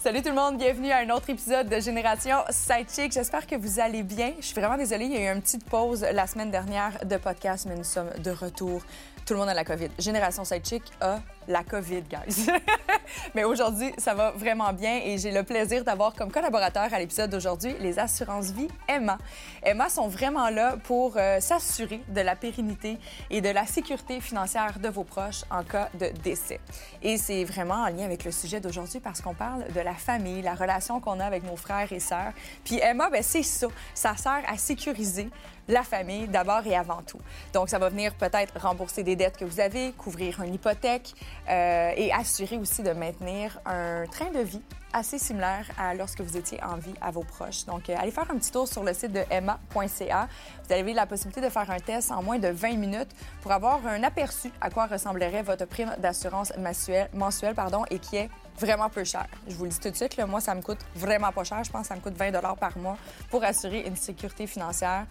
Salut tout le monde, bienvenue à un autre épisode de Génération Sidechick. J'espère que vous allez bien. Je suis vraiment désolée, il y a eu une petite pause la semaine dernière de podcast, mais nous sommes de retour. Tout le monde a la COVID. Génération Sidechick a la COVID, guys. Mais aujourd'hui, ça va vraiment bien et j'ai le plaisir d'avoir comme collaborateur à l'épisode d'aujourd'hui les assurances vie Emma. Emma sont vraiment là pour euh, s'assurer de la pérennité et de la sécurité financière de vos proches en cas de décès. Et c'est vraiment en lien avec le sujet d'aujourd'hui parce qu'on parle de la famille, la relation qu'on a avec nos frères et sœurs. Puis Emma, ben c'est ça. Ça sert à sécuriser la famille d'abord et avant tout. Donc, ça va venir peut-être rembourser des dettes que vous avez, couvrir une hypothèque euh, et assurer aussi de maintenir un train de vie assez similaire à lorsque vous étiez en vie à vos proches. Donc, euh, allez faire un petit tour sur le site de emma.ca. Vous avez la possibilité de faire un test en moins de 20 minutes pour avoir un aperçu à quoi ressemblerait votre prime d'assurance mensuelle, pardon, et qui est vraiment peu cher. Je vous le dis tout de suite, là, moi, ça me coûte vraiment pas cher. Je pense que ça me coûte 20 par mois pour assurer une sécurité financière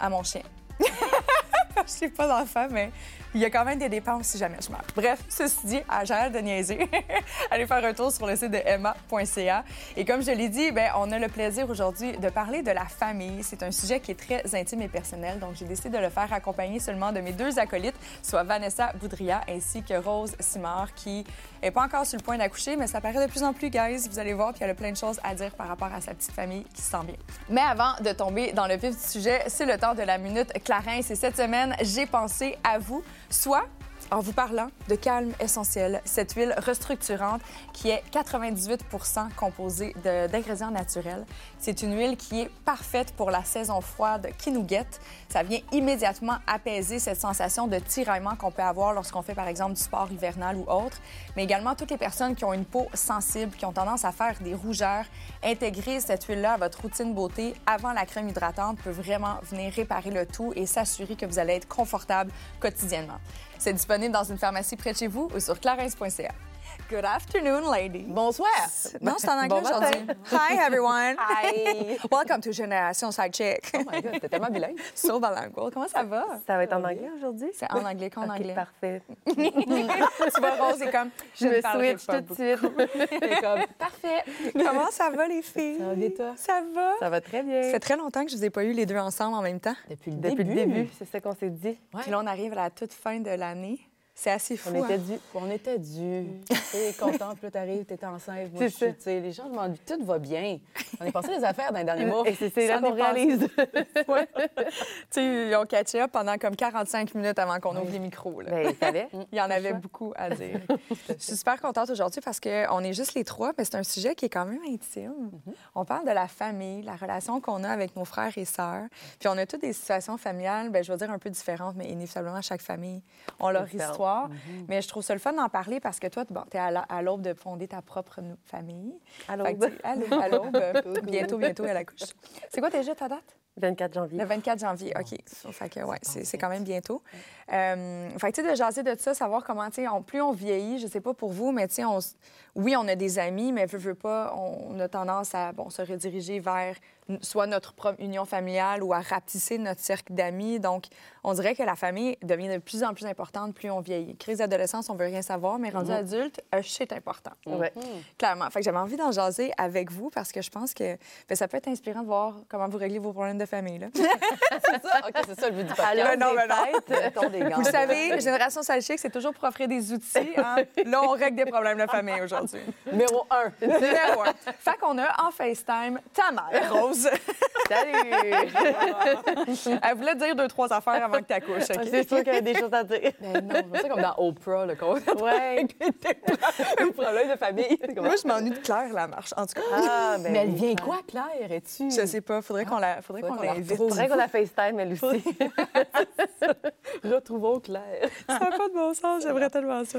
à mon chien. je n'ai pas d'enfant, mais il y a quand même des dépenses si jamais je meurs. Bref, ceci dit, à j'arrête de niaiser. Allez faire un tour sur le site de emma.ca. Et comme je l'ai dit, ben, on a le plaisir aujourd'hui de parler de la famille. C'est un sujet qui est très intime et personnel, donc j'ai décidé de le faire accompagner seulement de mes deux acolytes, soit Vanessa Boudria ainsi que Rose Simard, qui n'est pas encore sur le point d'accoucher, mais ça paraît de plus en plus, guys. Vous allez voir, puis elle a plein de choses à dire par rapport à sa petite famille qui se sent bien. Mais avant de tomber dans le vif du sujet, c'est le temps de la minute Clarence. Et cette semaine, j'ai pensé à vous soit en vous parlant de Calme Essentiel, cette huile restructurante qui est 98% composée d'ingrédients naturels. C'est une huile qui est parfaite pour la saison froide qui nous guette. Ça vient immédiatement apaiser cette sensation de tiraillement qu'on peut avoir lorsqu'on fait, par exemple, du sport hivernal ou autre. Mais également, toutes les personnes qui ont une peau sensible, qui ont tendance à faire des rougeurs, intégrer cette huile-là à votre routine beauté avant la crème hydratante peut vraiment venir réparer le tout et s'assurer que vous allez être confortable quotidiennement. C'est disponible dans une pharmacie près de chez vous ou sur clarins.ca. Good afternoon, lady. Bonsoir. Non, c'est en anglais aujourd'hui. Hi, everyone. Hi. Welcome to Génération Sidechick. Oh my God, t'es tellement bilingue. so bilingual. Comment ça va? Ça va être en anglais aujourd'hui? C'est en anglais qu'en Ok, anglais. parfait. tu vois, Rose est comme, je, Je ne me switch tout de suite. Comme, parfait. Comment ça va, les filles? Ça va bien, toi? Ça va? Ça va très bien. Ça fait très longtemps que je vous ai pas eu les deux ensemble en même temps. Depuis le Depuis début. le début, c'est ça qu'on s'est dit. Ouais. Puis là, on arrive à la toute fin de l'année. C'est assez fou. On hein? était dû. On était dû. T'es content, puis là, t'arrives, t'es enceinte. Moi, je suis, les gens demandent, tout va bien. On est passé des affaires dans les derniers mois. Et c'est là qu'on réalise. Ouais. tu sais, ils ont catché up pendant comme 45 minutes avant qu'on ouvre les micros. là. Ben, il y en avait beaucoup à dire. je suis super contente aujourd'hui parce qu'on est juste les trois, mais c'est un sujet qui est quand même intime. On parle de la famille, la relation qu'on a avec nos frères et sœurs. Puis on a toutes des situations familiales, ben, je veux dire un peu différentes, mais inévitablement, chaque famille a leur Histoire. Mais je trouve ça le fun d'en parler parce que toi, bon, tu es à la- à l'aube de fonder ta propre famille. À l'aube. à l'aube, l'aube, bientôt, bientôt, à la couche. C'est quoi déjà ta date? 24 janvier. Le 24 janvier, OK. Fait que, ouais, c'est quand même bientôt. Euh, fait que, tu sais, de jaser de ça, savoir comment, tu sais, plus on vieillit, je sais pas pour vous, mais tu sais, on oui, on a des amis, mais veut, veut pas, on a tendance à, bon, se rediriger vers soit notre union familiale ou à rapetisser notre cercle d'amis. Donc, on dirait que la famille devient de plus en plus importante plus on vieillit. Crise d'adolescence, on veut rien savoir, mais rendu adulte, un shit important. Ouais. Clairement. Fait que j'avais envie d'en jaser avec vous parce que je pense que ben, ça peut être inspirant de voir comment vous réglez vos problèmes de famille. C'est ça? OK, c'est ça le but du podcast. Alors, non, mais non. fêtes, des. Vous le savez, Génération Salchic, c'est toujours pour offrir des outils. hein. Là, on règle des problèmes de famille aujourd'hui. Numéro un. Numéro un. Fait qu'on a en FaceTime ta mère, Rose. Salut! Elle voulait dire deux, trois affaires avant que tu accouches. OK? C'est sûr qu'il y a des choses à dire. Ben non, c'est comme dans Oprah, le compte. Ouais. Un problème de famille. Moi, je m'ennuie de Claire Lamarche. En tout cas, Ah, ben. Mais elle vient quoi, Claire? Es-tu? je sais pas. Faudrait qu'on la, faudrait Faudrait qu'on qu'on la l'invite. vrai qu'on a FaceTime, elle aussi. Retrouvons Claire. Ça n'a pas de bon sens, j'aimerais tellement ça.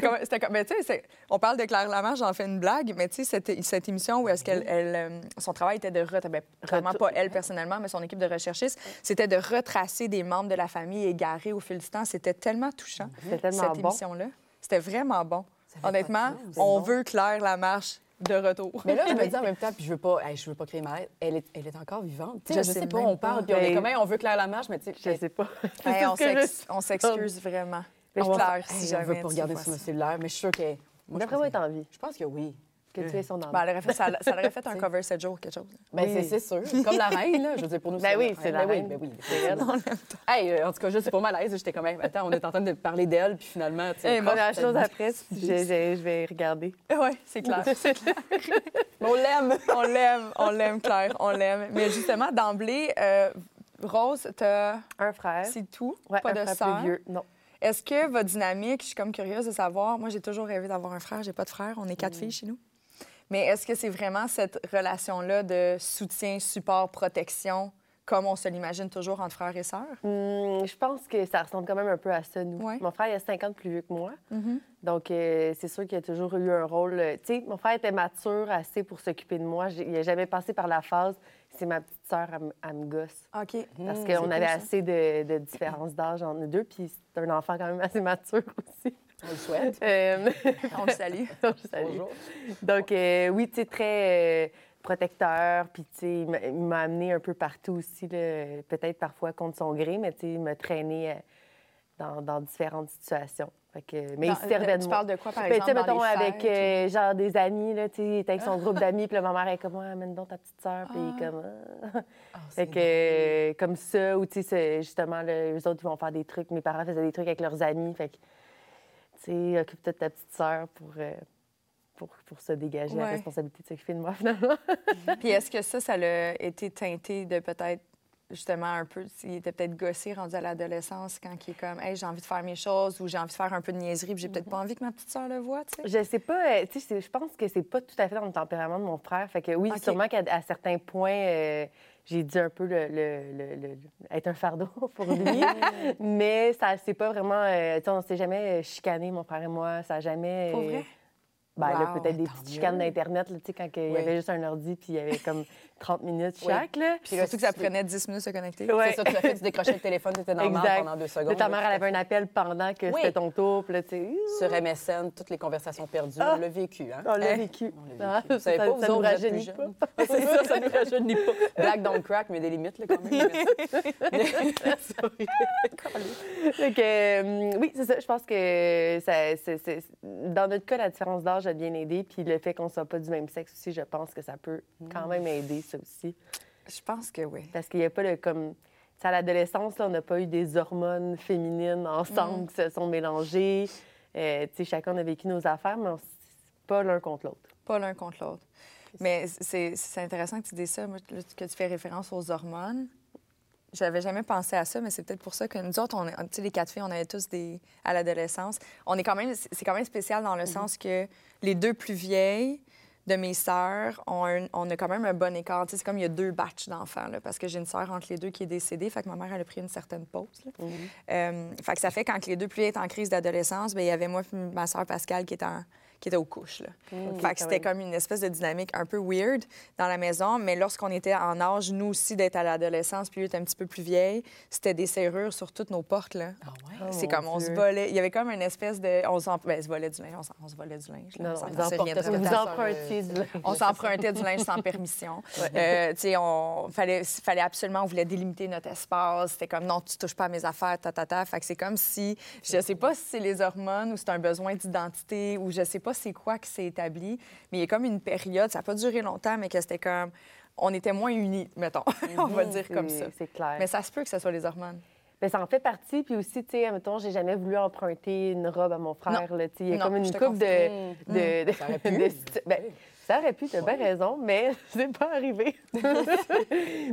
Comme- c'était comme- mais tu sais, on parle de Claire Lamarche, j'en fais une blague, mais tu sais, cette, cette émission où est-ce qu'elle, elle, euh, son travail était de re- ben, clairement pas elle personnellement, mais son équipe de recherchistes, c'était de retracer des membres de la famille égarés au fil du temps. C'était tellement touchant, C'était tellement cette bon. émission-là. C'était vraiment bon. Honnêtement, sens, on c'est veut Claire Lamarche de retour. Mais là, je me dis en même temps, puis je veux pas, hey, je veux pas créer mal. Elle est, elle est encore vivante. Je je, sais sais pas, on parle, puis on est Ben, comme, Hey, on veut Claire Lamarche, mais tu sais, Je sais pas. Hey, on je- s'excuse vraiment. Mais je on va Claire, si Hey, jamais on veut tu pas regarder sur mon cellulaire, mais je suis sûre que. Moi, je D'après pense moi, est en vie. Je pense que oui. Que tu es son âme. Ben, elle aurait fait, ça, ça aurait fait un cover 7 jours, quelque chose. Ben, Oui. c'est- sûr. Comme la reine, là. Je veux dire, pour nous, Ben oui, c'est la Ben oui, reine. ben oui. C'est elle. Hey, euh, en tout cas, je suis pas malaise. J'étais comme, hey, attends, on est en train de parler d'elle, puis finalement, tu sais. Première ça chose après, je, je- je vais regarder. Oui, c'est clair. Mais on l'aime. on l'aime, on l'aime, Claire, on l'aime. Mais justement, d'emblée, euh, Rose, t'as... Un frère. c'est tout, Ouais, pas un de frère sœur? plus vieux. Non. Est-ce que votre dynamique, je suis comme curieuse de savoir, moi j'ai toujours rêvé d'avoir un frère, j'ai pas de frère, on est quatre filles chez nous? Mais est-ce que c'est vraiment cette relation-là de soutien, support, protection, comme on se l'imagine toujours entre frères et sœurs? Hum, je pense que ça ressemble quand même un peu à ça, nous. Ouais. Mon frère, il a 50 plus vieux que moi. Mhm. Donc, euh, c'est sûr qu'il a toujours eu un rôle. euh, Tu sais, mon frère était mature assez pour s'occuper de moi. Il n'a jamais passé par la phase, c'est ma petite sœur, elle, me- gosse. OK. Parce Mmh, qu'on avait ça. assez de, de différence d'âge entre nous deux, puis c'est un enfant quand même assez mature aussi. On le souhaite. Euh, On le salue. Bonjour. Donc, euh, oui, tu sais, très euh, protecteur. Puis, tu sais, il m'a- amené un peu partout aussi, peut-être parfois contre son gré, mais tu sais, il m'a traîné dans, dans différentes situations. Fait que, mais Dans- il servait de Tu moi. parles de quoi, par Ben, tu sais, exemple, mettons, avec fêtes, genre des amis, là, tu sais, il était avec son groupe d'amis, puis ma mère est comme, ouais, amène donc ta petite sœur, puis est comme, Ah. Ah, Fait c'est que, comme ça, ou tu sais, justement, là, eux autres, ils vont faire des trucs. Mes parents faisaient des trucs avec leurs amis. Fait que, sais, occupe-toi de ta petite sœur pour, euh, pour, pour se dégager la responsabilité de s'occuper de moi, finalement. Puis est-ce que ça, ça a été teinté de peut-être justement un peu, il était peut-être gossé rendu à l'adolescence quand il est comme, hey, j'ai envie de faire mes choses ou j'ai envie de faire un peu de niaiserie, puis j'ai peut-être pas envie que ma petite sœur le voit, tu sais? Je sais pas, euh, tu sais, je pense que c'est pas tout à fait dans le tempérament de mon frère. Fait que oui, Ok. sûrement qu'à certains points, euh, j'ai dû un peu le, le- le- être un fardeau pour lui. Mais ça, c'est pas vraiment. euh, on s'est jamais chicané, mon frère et moi. Ça a jamais. Pour euh, vrai? Ben, là, Wow. peut-être des petites chicanes d'Internet, là, tu sais, quand il y Oui. avait juste un ordi, puis il y avait comme 30 minutes Oui. chaque, là. Puis là, Surtout que ça prenait 10 minutes de se connecter. Ouais. C'est ça, tu l'as fait, tu décrochais le téléphone, marde Exact. pendant deux secondes. Là, ta mère, là, elle avait un appel pendant que Oui. c'était ton tour, puis là, tu sais, Sur MSN, toutes les conversations perdues, Ah. on l'a vécu, hein? on l'a Hein? vécu. On l'a Ah, vécu. Vous savez ça- pas, vous ça nous rajeunit pas. c'est ça, ça nous rajeunit pas. Black don't crack, mais des limites, là, quand même. Euh, oui, c'est ça. Je pense que ça, c'est- c'est- dans notre cas, la différence d'âge a bien aidé. Puis le fait qu'on soit pas du même sexe aussi, je pense que ça peut quand même aider, ça aussi. Je pense que oui. Parce qu'il n'y a pas le comme. à l'adolescence, on n'a pas eu des hormones féminines ensemble qui se sont mélangées. Euh, tu sais, chacun a vécu nos affaires, mais on pas l'un contre l'autre. Pas l'un contre l'autre. Mais c'est intéressant que tu dises ça, que tu fais référence aux hormones. J'avais jamais pensé à ça, mais c'est peut-être pour ça que nous autres, on, sais, les quatre filles, on avait tous des à l'adolescence. On est quand même, c'est quand même spécial dans le sens que les deux plus vieilles de mes sœurs, un- on a quand même un bon écart. C'est comme il y a deux batchs d'enfants, parce que j'ai une sœur entre les deux qui est décédée, fait que ma mère, elle a pris une certaine pause. là. Euh, fait que ça fait quand les deux plus vieilles étaient en crise d'adolescence, ben il y avait moi et ma sœur Pascal qui était, en- qui était aux couches. Là. fait que quand c'était comme une espèce de dynamique un peu weird dans la maison, mais lorsqu'on était en âge, nous aussi, d'être à l'adolescence, puis lui était un petit peu plus vieille, c'était des serrures sur toutes nos portes. Là. Ah ouais? Oh, c'est mon comme on se volait. Il y avait comme une espèce de. On, s'en- ben, se volait du linge. On, s'en- on se volait du linge. là. Non, On euh, du linge. S'empruntait du linge sans permission. Euh, tu sais, on fallait, fallait absolument, on voulait délimiter notre espace. C'était comme non, tu touches pas à mes affaires, ta ta ta. Fait que c'est comme si, je sais pas si c'est les hormones ou c'est un besoin d'identité ou je sais pas c'est quoi qui s'est établi, mais il y a comme une période, ça n'a pas duré longtemps, mais que c'était comme, on était moins unis, mettons, on va dire comme ça. C'est clair. Mais ça se peut que ce soit les hormones. Ben, ça en fait partie. Puis aussi, tu sais, mettons, j'ai jamais voulu emprunter une robe à mon frère. là, tu sais. Il y a Non, comme une coupe de, comprends. de, de- Ça aurait pu. de ben, ça aurait pu, tu as bien raison, mais c'est pas arrivé.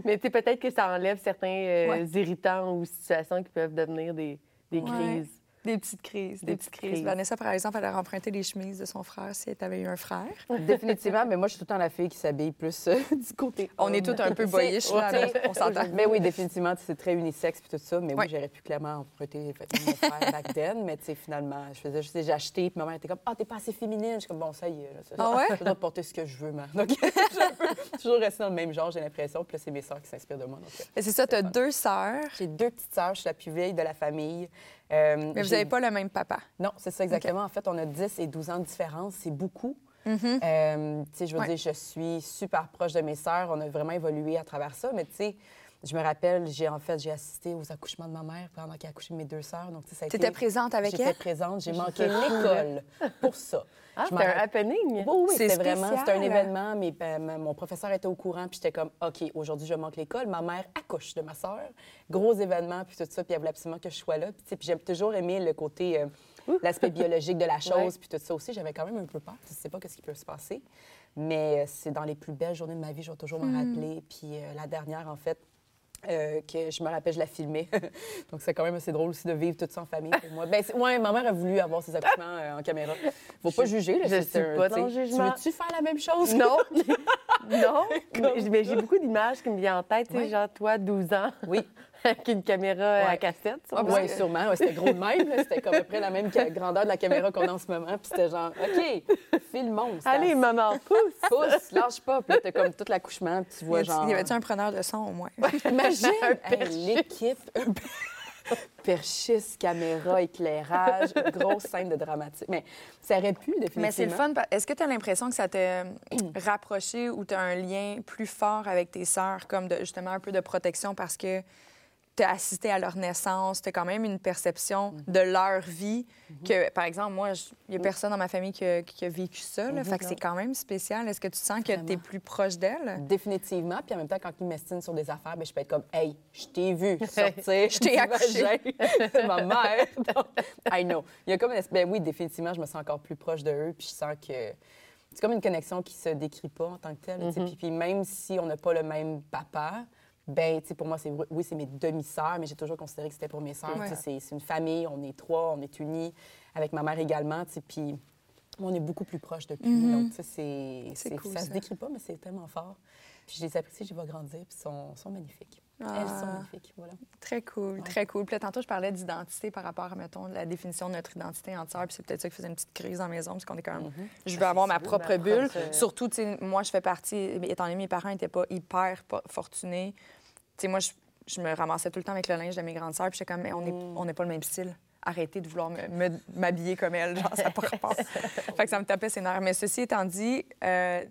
mais tu sais, peut-être que ça enlève certains euh, Ouais. irritants ou situations qui peuvent devenir des, des Ouais. crises. Des petites crises, des, Des petites petites crises. crises. Vanessa, par exemple, elle a emprunté les chemises de son frère si elle avait eu un frère. Définitivement, mais moi, je suis tout le temps la fille qui s'habille plus euh, du côté. On est toutes un peu boyish, là, on s'entend. Mais oui, définitivement, tu sais, c'est très unisexe puis tout ça. Mais Ouais. oui, j'aurais pu clairement emprunter les vêtements de mon frère back then. Mais tu sais, finalement, je faisais juste j'ai acheté. Puis ma mère était comme, ah, t'es pas assez féminine. Je suis comme, bon, ça y est. Là, ça, Ah ouais? Je dois porter ce que je veux, man. Donc, j'ai un peu toujours resté dans le même genre, j'ai l'impression. Puis là, c'est mes sœurs qui s'inspirent de moi. Donc, euh, C'est ça, tu as fun. deux sœurs, j'ai deux petites sœurs, je suis la plus vieille de la famille. Euh, mais vous n'avez pas le même papa. Non, c'est ça exactement. En fait, on a 10 et 12 ans de différence. C'est beaucoup. Euh, tu sais, je veux Ouais. dire, je suis super proche de mes sœurs. On a vraiment évolué à travers ça. Mais tu sais, je me rappelle, j'ai en fait, j'ai assisté aux accouchements de ma mère pendant qu'elle a accouché de mes deux sœurs. Donc, tu sais, ça a Tu été... étais présente avec J'étais elle? présente. J'ai manqué l'école pour ça. Ah, m'en un happening. oui, oui, C'est c'était vraiment, c'était un événement, mais ben, mon professeur était au courant, puis j'étais comme, OK, aujourd'hui, je manque l'école. Ma mère accouche de ma sœur. Gros événement, puis tout ça, puis elle voulait absolument que je sois là. Puis, puis j'ai toujours aimé le côté, euh, l'aspect biologique de la chose, Ouais. puis tout ça aussi. J'avais quand même un peu peur, je ne sais pas ce qui peut se passer. Mais euh, c'est dans les plus belles journées de ma vie, je vais toujours m'en rappeler. Puis euh, la dernière, en fait, euh, que je me rappelle, je la filmais. Donc, c'est quand même assez drôle aussi de vivre tout ça en famille pour moi. Ben, ouais, ma mère a voulu avoir ses accouchements euh, en caméra. Faut pas Je- juger. Là, je suis pas le jugement. Tu veux-tu faire la même chose? Non. non. Mais, mais j'ai beaucoup d'images qui me viennent en tête. Tu sais, Ouais. genre, toi, 12 ans, Oui, avec une caméra à Ouais. cassette. Ah, sûrement. parce ouais, que- sûrement. Ouais, c'était gros de même. C'était comme à peu près la même grandeur de la caméra qu'on a en ce moment. Puis c'était genre, OK, filmons. Allez, maman, pousse. pousse, lâche pas. Puis là, t'as comme tout l'accouchement. Puis tu Y vois, avait- genre. y avait-tu un preneur de son au moins? Imagine Un l'équipe. Perchiste, caméra, éclairage, grosse scène de dramatique. Mais ça aurait pu, définitivement. Mais c'est le fun. Est-ce que tu as l'impression que ça t'a rapproché ou tu as un lien plus fort avec tes sœurs, comme de, justement un peu de protection parce que tu as assisté à leur naissance, tu as quand même une perception Mm. de leur vie Mm-hmm. que, par exemple, moi, il n'y a personne dans ma famille qui a, qui a vécu ça. Là, Mhm, fait que c'est quand même spécial. Est-ce que tu sens que tu es plus proche d'elle? Définitivement. Puis en même temps, quand ils m'estiment sur des affaires, ben, je peux être comme, hey, je t'ai vu sortir. Je t'ai accouché. de ma mère. Donc, I know. Il y a comme une espèce. Ben oui, définitivement, je me sens encore plus proche de eux. Puis je sens que c'est comme une connexion qui se décrit pas en tant que telle. puis, puis même si on n'a pas le même papa, ben, tu sais, pour moi, c'est oui, c'est mes demi-sœurs, mais j'ai toujours considéré que c'était pour mes sœurs. Ouais. C'est c'est une famille, on est trois, on est unis, avec ma mère également. tu sais, Puis on est beaucoup plus proches depuis. Donc, tu sais, c'est, C'est c'est- cool, ça ça. se décrit pas, mais c'est tellement fort. Puis je les apprécie, je les vois grandir, puis ils sont, sont magnifiques. Elles sont Ah. magnifiques, voilà. Très cool, très cool. Puis là, tantôt, je parlais d'identité par rapport à, mettons, la définition de notre identité entière. Puis c'est peut-être ça qui faisait une petite crise dans la maison, parce qu'on est quand même... Je veux avoir ma propre ma bulle. propre- Surtout, tu sais, moi, je fais partie... Étant donné que mes parents n'étaient pas hyper fortunés, tu sais, moi, je, je me ramassais tout le temps avec le linge de mes grandes sœurs. Puis j'étais comme, on n'est on n'est pas le même style. Arrêtez de vouloir m'habiller comme elle. Genre, ça pas rapport. fait que ça me tapait ses nerfs. Mais ceci étant dit... euh,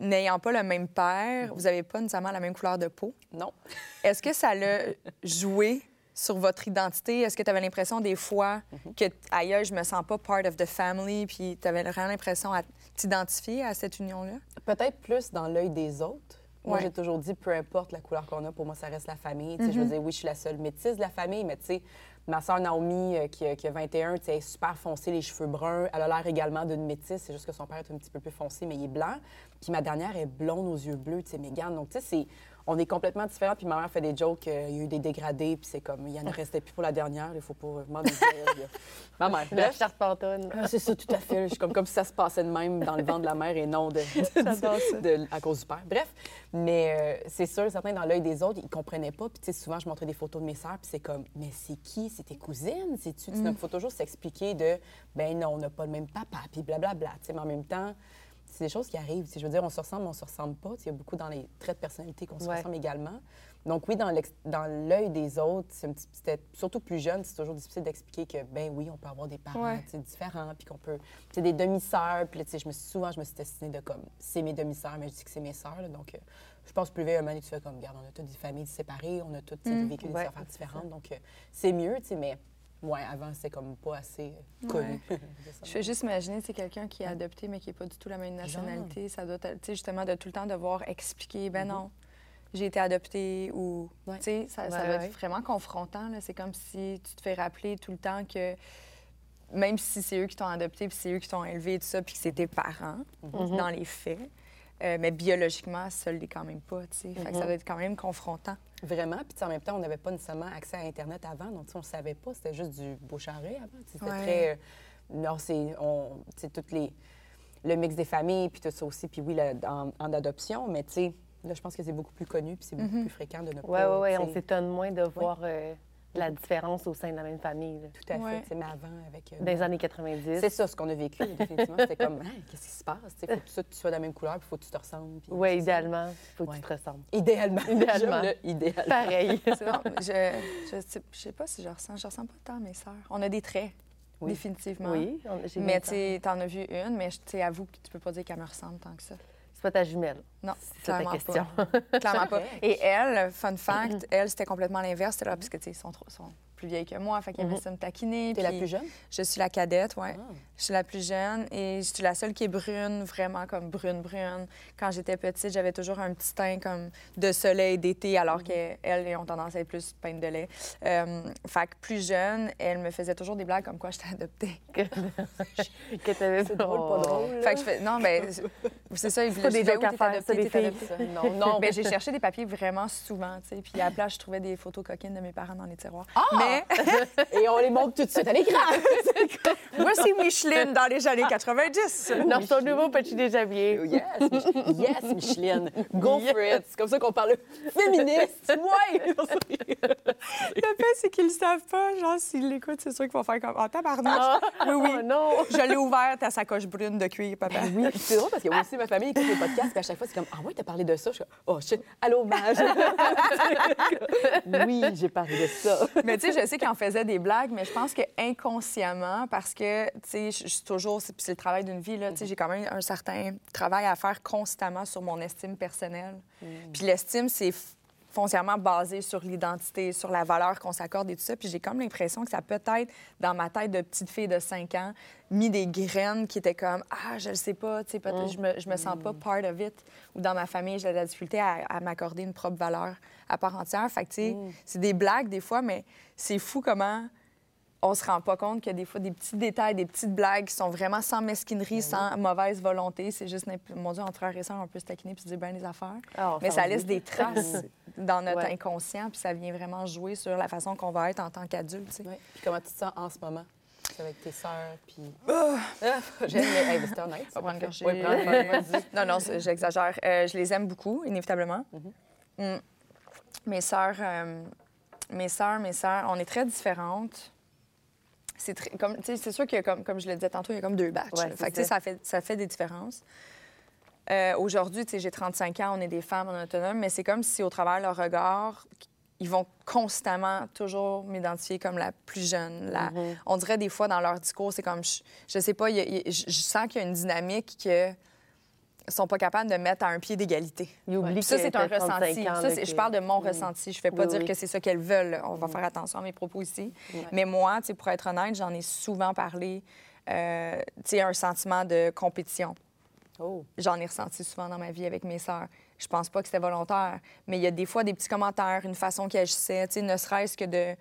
N'ayant pas le même père, vous n'avez pas nécessairement la même couleur de peau? Non. Est-ce que ça l'a joué sur votre identité? Est-ce que tu avais l'impression des fois Mhm. que, ailleurs, je me sens pas part of the family, puis tu avais vraiment l'impression à t'identifier à cette union-là? Peut-être plus dans l'œil des autres. Moi, Ouais. j'ai toujours dit, peu importe la couleur qu'on a, pour moi, ça reste la famille. Je veux dire, oui, je suis la seule métisse de la famille, mais tu sais, ma soeur Naomi, euh, qui, a- qui a 21, tu sais, elle est super foncée, les cheveux bruns. Elle a l'air également d'une métisse, c'est juste que son père est un petit peu plus foncé, mais il est blanc. Puis ma dernière est blonde aux yeux bleus, tu sais, Mégane. Donc, tu sais, c'est- on est complètement différents. Puis ma mère fait des jokes, euh, il y a eu des dégradés, puis c'est comme, il y en restait plus pour la dernière, il faut pas vraiment dire. il y a- Ma mère. La charpentonne. ah, c'est ça, tout à fait. Je suis comme, comme si ça se passait de même dans le ventre de la mère et non de, à cause du père. Bref, mais euh, c'est sûr, certains dans l'œil des autres, ils comprenaient pas. Puis tu sais, souvent, je montrais des photos de mes sœurs, puis c'est comme, mais c'est qui? C'est tes cousines? C'est-tu? Il faut toujours s'expliquer de, ben non, on n'a pas le même papa, puis blablabla. Tu sais, mais en même temps, c'est des choses qui arrivent. Je veux dire, on se ressemble, mais on se ressemble pas. Il y a beaucoup dans les traits de personnalité qu'on se Ouais. ressemble également. Donc oui, dans l'œil des autres, c'est un petit- c'était surtout plus jeune, c'est toujours difficile d'expliquer que, ben oui, on peut avoir des parents Ouais. différents, puis qu'on peut... Tu sais, des demi-sœurs, puis là, tu sais, je me suis, souvent, je me suis destinée de comme, c'est mes demi-sœurs, mais je dis que c'est mes sœurs, là. donc euh, je pense plus vieux un moment tu fais comme, regarde, on a toutes des familles séparées, on a toutes Mm. vécu des Ouais, affaires c'est différentes, donc euh, c'est mieux, tu sais, mais ouais, avant, c'était comme pas assez connu. Je fais juste imaginer, c'est quelqu'un qui est adopté, mais qui n'est pas du tout la même nationalité. Ça doit, être- tu sais, justement, de tout le temps devoir expliquer, ben non, j'ai été adoptée ou. Ouais. tu sais, ça, ça doit ouais. être vraiment confrontant. là. C'est comme si tu te fais rappeler tout le temps que même si c'est eux qui t'ont adopté, puis c'est eux qui t'ont élevé et tout ça, puis que c'est tes parents, Mhm. dans les faits, Euh, mais biologiquement, ça ne l'est quand même pas. tu sais. Fait que ça Mhm. doit être quand même confrontant. Vraiment. Puis en même temps, on n'avait pas nécessairement accès à Internet avant, donc on ne savait pas. C'était juste du bouche-à-oreille avant. tu sais, C'était Ouais. très. euh, non, c'est. toutes les. Le mix des familles, puis tout ça aussi. Puis oui, en, en adoption, mais tu sais, là, je pense que c'est beaucoup plus connu, puis c'est beaucoup plus fréquent de ne Oui, pas. oui, oui. tu On s'étonne moins de voir euh, la différence au sein de la même famille. là. Tout à Ouais. fait. Mais avant, avec. euh, Dans les années 90. C'est ça, ce qu'on a vécu, définitivement. C'était comme, Hein, qu'est-ce qui se passe? Il faut que tu sois de la même couleur, puis il faut que tu te ressembles. Oui, idéalement, il faut que Ouais. tu te ressembles. Idéalement. Idéalement. Le. Pareil. Je, je, sais, je sais pas si je ressens. Je ressens pas tant mes sœurs. On a des traits, Oui. définitivement. oui, on- Mais vu tu t'en as vu une, mais tu sais, avoue que tu peux pas dire qu'elle me ressemble tant que ça. C'est pas ta jumelle. Non, C'est ta clairement question. pas. clairement pas. Et elle, fun fact, elle, c'était complètement l'inverse. C'était là, parce que, tu sais, ils sont, trop- sont plus vieilles que moi. Fait qu'ils aimaient Mhm. ça me taquiner. T'es la plus jeune? Je suis la cadette, ouais. Ah. Je suis la plus jeune et je suis la seule qui est brune, vraiment comme brune, brune. Quand j'étais petite, j'avais toujours un petit teint comme de soleil d'été, alors qu'elles elles ont tendance à être plus peintes de lait. Euh, fait que plus jeune, elle me faisait toujours des blagues comme quoi j'étais adoptée. que que t'avais C'est drôle, pas drôle. là. Fait que je fais, non, ben, c'est ça. pas des jokes à faire, filles. Non, non. Ben, j'ai cherché des papiers vraiment souvent, tu sais. Puis à la place, je trouvais des photos coquines de mes parents dans les tiroirs. Ah! Mais Et on les montre tout de suite à l'écran. voici Micheline dans les années 90. Non, ton nouveau petit déjamier. yes, Mich- yes, Micheline. Go for it. C'est comme ça qu'on parle féministe. Ouais. Le fait, c'est qu'ils le savent pas. Genre, s'ils l'écoutent, c'est sûr qu'ils vont faire comme Ah, tabarnak. Oui, oui. Oh non! Je l'ai ouverte à sa coche brune de cuir, papa. Oui, puis c'est drôle parce qu'il y a aussi ma famille qui écoute les podcasts, puis à chaque fois, c'est comme Ah oui, t'as parlé de ça. Je suis comme Oh shit, allô, mage. oui, j'ai parlé de ça. Mais tu sais, je sais qu'il en faisait des blagues, mais je pense que inconsciemment, parce que, tu sais, je suis toujours, c'est le travail d'une vie, là, tu sais, j'ai quand même un certain travail à faire constamment sur mon estime personnelle. Puis l'estime, c'est foncièrement basé sur l'identité, sur la valeur qu'on s'accorde et tout ça. Puis j'ai comme l'impression que ça peut être, dans ma tête de petite fille de 5 ans, mis des graines qui étaient comme Ah, je le sais pas, tu sais, peut-être je, me, je me sens pas part of it. Ou dans ma famille, j'ai de la difficulté à, à m'accorder une propre valeur à part entière. Fait que, tu sais, c'est des blagues des fois, mais c'est fou comment on se rend pas compte qu'il y a des fois des petits détails, des petites blagues qui sont vraiment sans mesquinerie, sans mauvaise volonté. C'est juste, mon Dieu, entre frères et sœurs, on peut se taquiner puis se dire bien des affaires. Ah, Mais ça laisse des traces dans notre Ouais. inconscient, puis ça vient vraiment jouer sur la façon qu'on va être en tant qu'adulte. Ouais. Puis comment tu te sens en ce moment? Avec tes sœurs, puis. Ah, J'aime les. Hey, c'était honnête. Pas prendre vas-y. non, non, j'exagère. Euh, je les aime beaucoup, inévitablement. Mm. Mes sœurs, euh, mes sœurs, mes sœurs, on est très différentes. C'est très- comme, tu sais, c'est sûr que comme, comme je le disais tantôt, il y a comme deux batchs. Ouais, fait que, tu sais, ça. fait, ça fait des différences. Euh, Aujourd'hui, tu sais, j'ai 35 ans, on est des femmes en autonome, mais c'est comme si au travers de leur regard, ils vont constamment toujours m'identifier comme la plus jeune. La- Mm-hmm. On dirait des fois dans leur discours, c'est comme, je, je sais pas, il y a- il je sens qu'il y a une dynamique que sont pas capables de mettre à un pied d'égalité. Puis ça, c'est un t'as 35 ressenti. ans, Ça, que- Je parle de mon Mm. ressenti. Je fais pas Oui, dire oui. que c'est ça qu'elles veulent. On va faire attention à mes propos ici. Mais moi, pour être honnête, j'en ai souvent parlé. euh, un sentiment de compétition. Oh. J'en ai ressenti souvent dans ma vie avec mes sœurs. Je pense pas que c'était volontaire, mais il y a des fois des petits commentaires, une façon qu'elles agissaient, ne serait-ce que de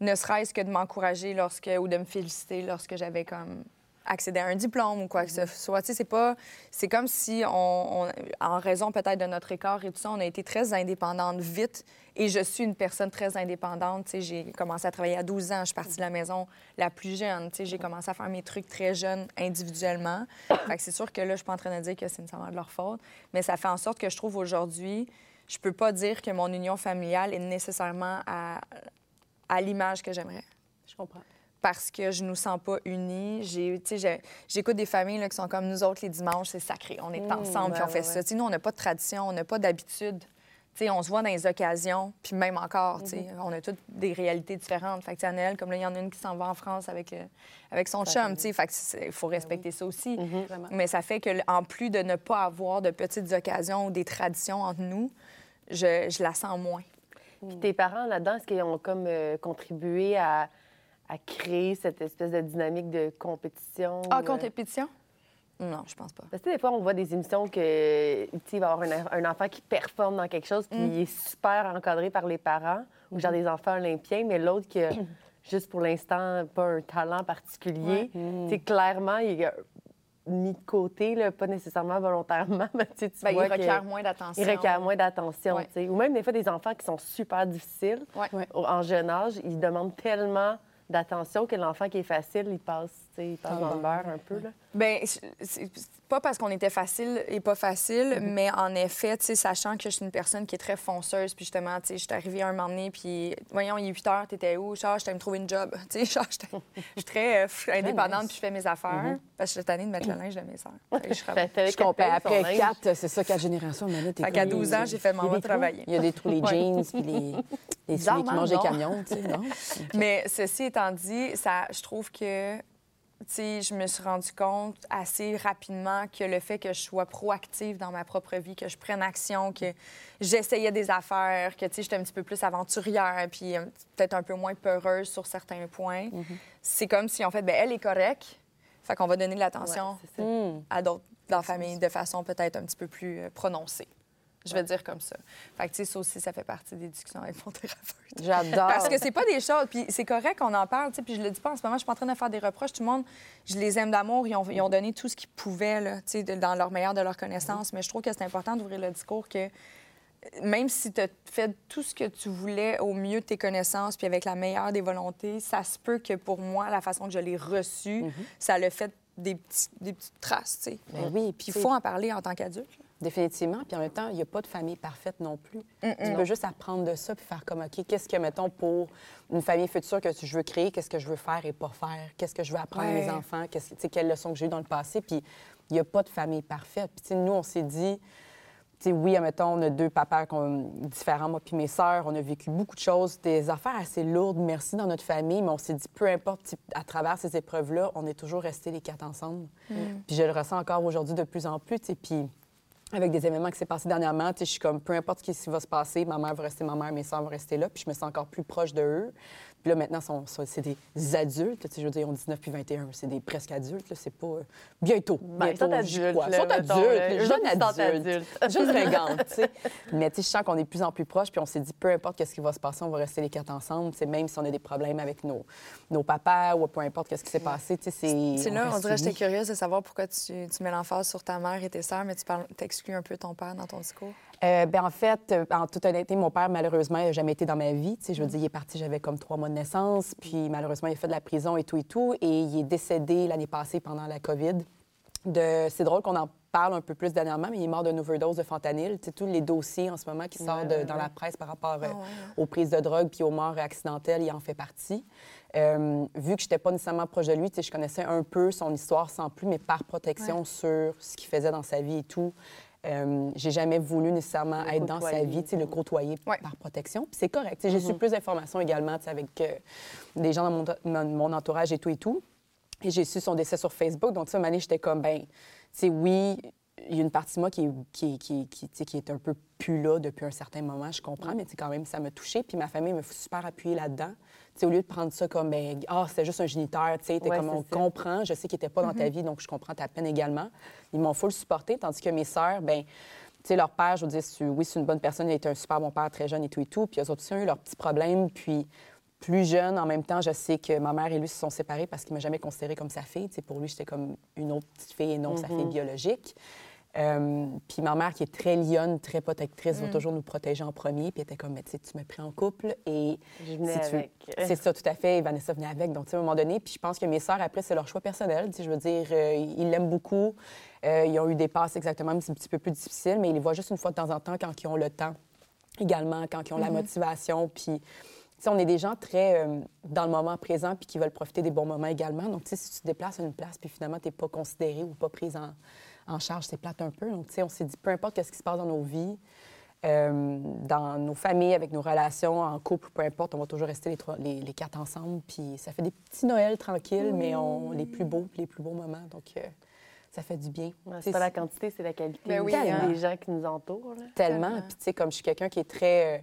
ne serait-ce que de m'encourager lorsque ou de me féliciter lorsque j'avais comme accédé à un diplôme ou quoi que ce soit. Tu sais, c'est pas c'est comme si on, on- en raison peut-être de notre écart et tout ça, on a été très indépendante vite. Et je suis une personne très indépendante, tu sais, j'ai commencé à travailler à 12 ans, je suis partie de la maison la plus jeune, tu sais, j'ai commencé à faire mes trucs très jeune individuellement. Fait que c'est sûr que là, je suis pas en train de dire que c'est nécessairement de leur faute, mais ça fait en sorte que je trouve aujourd'hui, je peux pas dire que mon union familiale est nécessairement à, à l'image que j'aimerais. Je comprends. Parce que je nous sens pas unis. J'ai, tu sais, j'ai- j'écoute des familles là, qui sont comme nous autres les dimanches, c'est sacré. On est Mmh, ensemble puis on fait ouais, ça. ouais. Tu sais, nous, on n'a pas de tradition, on n'a pas d'habitude. Tu sais, on se voit dans les occasions, puis même encore, tu sais, Mmh. on a toutes des réalités différentes. Fait que, comme là, il y en a une qui s'en va en France avec, le- avec son chum, tu sais. Fait que il faut respecter ça aussi. Vraiment. Mais ça fait que, en plus de ne pas avoir de petites occasions ou des traditions entre nous, je, je la sens moins. Puis tes parents, là-dedans, est-ce qu'ils ont comme euh, contribué à, à créer cette espèce de dynamique de compétition? Ah, euh, compétition? Non, je pense pas. Parce que des fois, on voit des émissions que tu sais, il va y avoir un, un enfant qui performe dans quelque chose, puis Mm. il est super encadré par les parents, ou genre des enfants olympiens, mais l'autre qui a juste pour l'instant pas un talent particulier, Ouais. tu sais, clairement, il a mis de côté, là, pas nécessairement volontairement, mais tu sais, tu Ben, il vois que- requiert moins d'attention. il requiert moins d'attention. Ouais. tu sais. Ou même des fois, des enfants qui sont super difficiles Ouais. Ouais. au- en jeune âge, ils demandent tellement d'attention que l'enfant qui est facile, il passe, il passe Dans dans le le beurre un peu. Là. Ben, c'est pas parce qu'on était facile et pas facile, mais en effet, tu sais, sachant que je suis une personne qui est très fonceuse, puis justement, tu sais, je suis arrivée un moment donné, puis voyons, il est 8 heures, t'étais où? Genre, je t'aime me trouver une job. Tu sais, genre, j'étais- je suis très euh, indépendante, nice. puis je fais mes affaires, parce que je suis tannée de mettre le linge de mes que je comprends. Après linge. quatre, c'est ça, quatre générations. Mais là, t'es Fait qu'à comme- 12 ans, j'ai fait des trous. travailler. Il y a des trous, les jeans, puis les, les souliers qui les non. camions, tu sais, non? Mais ceci étant dit, ça, je trouve que, tu sais, je me suis rendu compte assez rapidement que le fait que je sois proactive dans ma propre vie, que je prenne action, que j'essayais des affaires, que, tu sais, j'étais un petit peu plus aventurière, puis euh, peut-être un peu moins peureuse sur certains points, c'est comme si, en fait, ben elle est correcte, fait qu'on va donner de l'attention Ouais, à d'autres dans la famille de façon peut-être un petit peu plus euh, prononcée. Je vais dire comme ça. Fait que, tu sais, ça aussi, ça fait partie des discussions avec mon thérapeute. J'adore. Parce que c'est pas des choses. Puis c'est correct qu'on en parle, tu sais. Puis je le dis pas en ce moment, je suis pas en train de faire des reproches. Tout le monde, je les aime d'amour. Ils ont, ils ont donné tout ce qu'ils pouvaient, là, tu sais, dans leur meilleur de leurs connaissances. Mais je trouve que c'est important d'ouvrir le discours que même si tu as fait tout ce que tu voulais au mieux de tes connaissances, puis avec la meilleure des volontés, ça se peut que pour moi, la façon que je l'ai reçu, ça l'a fait des, petits, des petites traces, tu sais. Ben oui, Puis il faut en parler en tant qu'adulte. Définitivement. Puis en même temps, il n'y a pas de famille parfaite non plus. Tu peux juste apprendre de ça puis faire comme, OK, qu'est-ce que, mettons, pour une famille future que je veux créer, qu'est-ce que je veux faire et pas faire? Qu'est-ce que je veux apprendre à mes enfants? Quelles leçons que j'ai eues dans le passé? Puis il n'y a pas de famille parfaite. Puis nous, on s'est dit, tu sais, oui, admettons, on a deux papas différents, moi puis mes sœurs. On a vécu beaucoup de choses, des affaires assez lourdes, merci, dans notre famille. Mais on s'est dit, peu importe, à travers ces épreuves-là, on est toujours restés les quatre ensemble. Puis je le ressens encore aujourd'hui de plus en plus. Puis avec des événements qui s'est passé dernièrement, je suis comme, peu importe ce qui va se passer, ma mère va rester ma mère, mes soeurs vont rester là, puis je me sens encore plus proche de eux. Puis là, maintenant, sont- sont- c'est des adultes, tu sais, je veux dire, ils ont 19 puis 21, c'est des presque adultes, là, c'est pas... euh, bientôt, Ben, ils bientôt, sont je adultes, Ils sont adultes, jeunes ils sont adultes. adultes. Jeune fringante, tu sais. Mais tu sais, je sens qu'on est de plus en plus proches, puis on s'est dit, peu importe qu'est-ce qui va se passer, on va rester les quatre ensemble, tu sais, même si on a des problèmes avec nos, nos papas ou peu importe qu'est-ce qui s'est passé, tu sais, c'est... C'est là, on reste dirait que j'étais curieuse de savoir pourquoi tu, tu mets l'emphase sur ta mère et tes sœurs, mais tu parles- t'exclus un peu ton père dans ton discours? Euh, ben, en fait, euh, en toute honnêteté, mon père, malheureusement, il n'a jamais été dans ma vie. Je veux dire, il est parti, j'avais comme trois mois de naissance, puis malheureusement, il a fait de la prison et tout et tout, et il est décédé l'année passée pendant la COVID. De... C'est drôle qu'on en parle un peu plus dernièrement, mais il est mort d'une overdose de fentanyl. Tu sais, tous les dossiers en ce moment qui sortent de- dans la presse par rapport euh, Ah hein. aux prises de drogue puis aux morts accidentelles, il en fait partie. Euh, vu que je n'étais pas nécessairement proche de lui, je connaissais un peu son histoire sans plus, mais par protection sur ce qu'il faisait dans sa vie et tout. Euh, j'ai jamais voulu nécessairement Le être dans sa vie, tu sais, le côtoyer Ouais. par protection. C'est correct. J'ai su plus d'informations également avec euh, des gens dans mon, entourage et tout et tout. Et j'ai su son décès sur Facebook. Donc, ça, année, j'étais comme, ben, tu sais, oui, il y a une partie de moi qui est, qui, qui, qui, est un peu plus là depuis un certain moment, je comprends, mais tu sais, quand même, ça m'a touchée. Puis ma famille m'a super appuyée là-dedans. Au lieu de prendre ça comme, ben, ah, c'était juste un géniteur, tu sais, Ouais, comme, c'est on ça. comprend, je sais qu'il n'était pas dans ta vie, donc je comprends ta peine également. Ils m'ont full supporté, tandis que mes sœurs, ben, tu sais, leur père, je veux dire, c'est- oui, c'est une bonne personne, il a été un super bon père très jeune et tout et tout. Puis eux autres aussi ont eu leurs petits problèmes. Puis plus jeune, en même temps, je sais que ma mère et lui se sont séparés parce qu'il m'a jamais considérée comme sa fille. Pour lui, j'étais comme une autre petite fille et non sa fille biologique. Euh, puis ma mère, qui est très lionne, très protectrice, va toujours nous protéger en premier. Puis elle était comme, mais tu sais, tu m'as pris en couple et... Je venais si tu avec. C'est ça, tout à fait. Et Vanessa venait avec. Donc, tu sais, à un moment donné, puis je pense que mes sœurs, après, c'est leur choix personnel. Tu sais, je veux dire, euh, ils l'aiment beaucoup. Euh, ils ont eu des passes exactement, un petit peu plus difficile. Mais ils les voient juste une fois de temps en temps quand ils ont le temps. Également, quand ils ont la motivation. Puis, tu sais, on est des gens très euh, dans le moment présent puis qui veulent profiter des bons moments également. Donc, tu sais, si tu te déplaces à une place puis finalement, tu n'es pas considéré ou pas prise en, en charge, c'est plate un peu. Donc, tu sais, on s'est dit, peu importe ce qui se passe dans nos vies, euh, dans nos familles, avec nos relations, en couple, peu importe, on va toujours rester les, trois, les, les quatre ensemble. Puis ça fait des petits Noëls tranquilles, mais on, les plus beaux, puis les plus beaux moments. Donc, euh, ça fait du bien. C'est pas la quantité, c'est la qualité Ben oui, aussi hein. des gens qui nous entourent. là. Tellement. Tellement. Puis, tu sais, comme je suis quelqu'un qui est très. euh,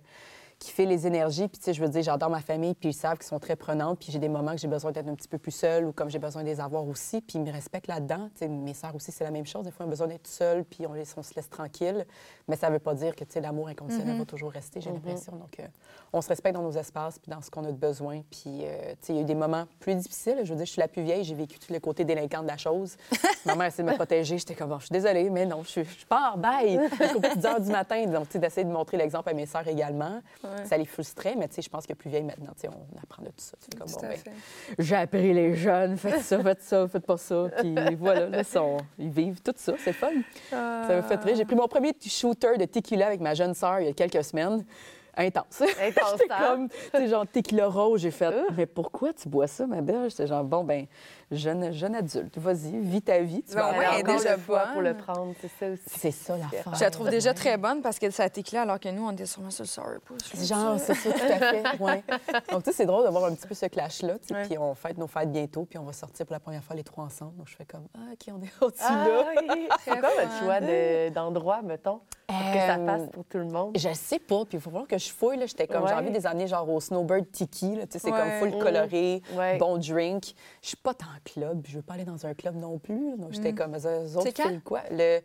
qui fait les énergies. Puis, tu sais, je veux dire, j'adore ma famille, puis ils savent qu'ils sont très prenantes. Puis, j'ai des moments que j'ai besoin d'être un petit peu plus seule ou comme j'ai besoin de les avoir aussi. Puis, ils me respectent là-dedans. Tu sais, mes sœurs aussi, c'est la même chose. Des fois, on a besoin d'être seule, puis on, on, se laisse tranquille. Mais ça veut pas dire que, tu sais, l'amour inconditionnel va toujours rester, j'ai l'impression. Donc, euh, on se respecte dans nos espaces, puis dans ce qu'on a de besoin. Puis, euh, tu sais, il y a eu des moments plus difficiles. Je veux dire, je suis la plus vieille, j'ai vécu tous les côtés délinquants de la chose. ma mère essaie de me protéger. J'étais comme, bon, je suis désolée, mais non, je, je pars, bye! Jusqu'aux petites heures du matin. Donc, tu sais, d'essayer de montrer l'exemple à mes sœurs également. Ça les frustrait, mais tu sais, je pense que plus vieille maintenant, tu sais, on apprend de tout ça. Comme, bon, ben, j'ai appris les jeunes, faites ça, faites ça, faites pas ça. Puis voilà, là, sont, ils vivent tout ça, c'est fun. Ça me fait rire. J'ai pris mon premier shooter de tequila avec ma jeune sœur il y a quelques semaines intense. Intense, J'étais comme, tu genre, tequila rose. J'ai fait, mais pourquoi tu bois ça, ma belle? J'étais genre, bon, ben, jeune, jeune adulte, vas-y, vis ta vie. Tu vas ouais, déjà fois pour le prendre, c'est ça aussi. C'est ça l'affaire. Je la trouve déjà très bonne parce que ça tequila alors que nous, on était sûrement sur le sour Genre, c'est ça, tout à fait, ouais. Donc, tu sais, c'est drôle d'avoir un petit peu ce clash-là, ouais. puis on fête nos fêtes bientôt, puis on va sortir pour la première fois les trois ensemble. Donc, je fais comme, ah, OK, on est au-dessus ah, là. Oui. C'est quoi votre choix d'endroit, mettons, pour que ça passe pour tout le monde? Je sais pas, puis il faut voir que je fouille, là. J'étais comme, j'ai envie des années, genre, au Snowbird Tiki, là. Tu sais, c'est comme full coloré, bon drink. Je suis pas tant club, je veux pas aller dans un club non plus. Donc, j'étais mm. comme, eux autres, c'est quoi? Le...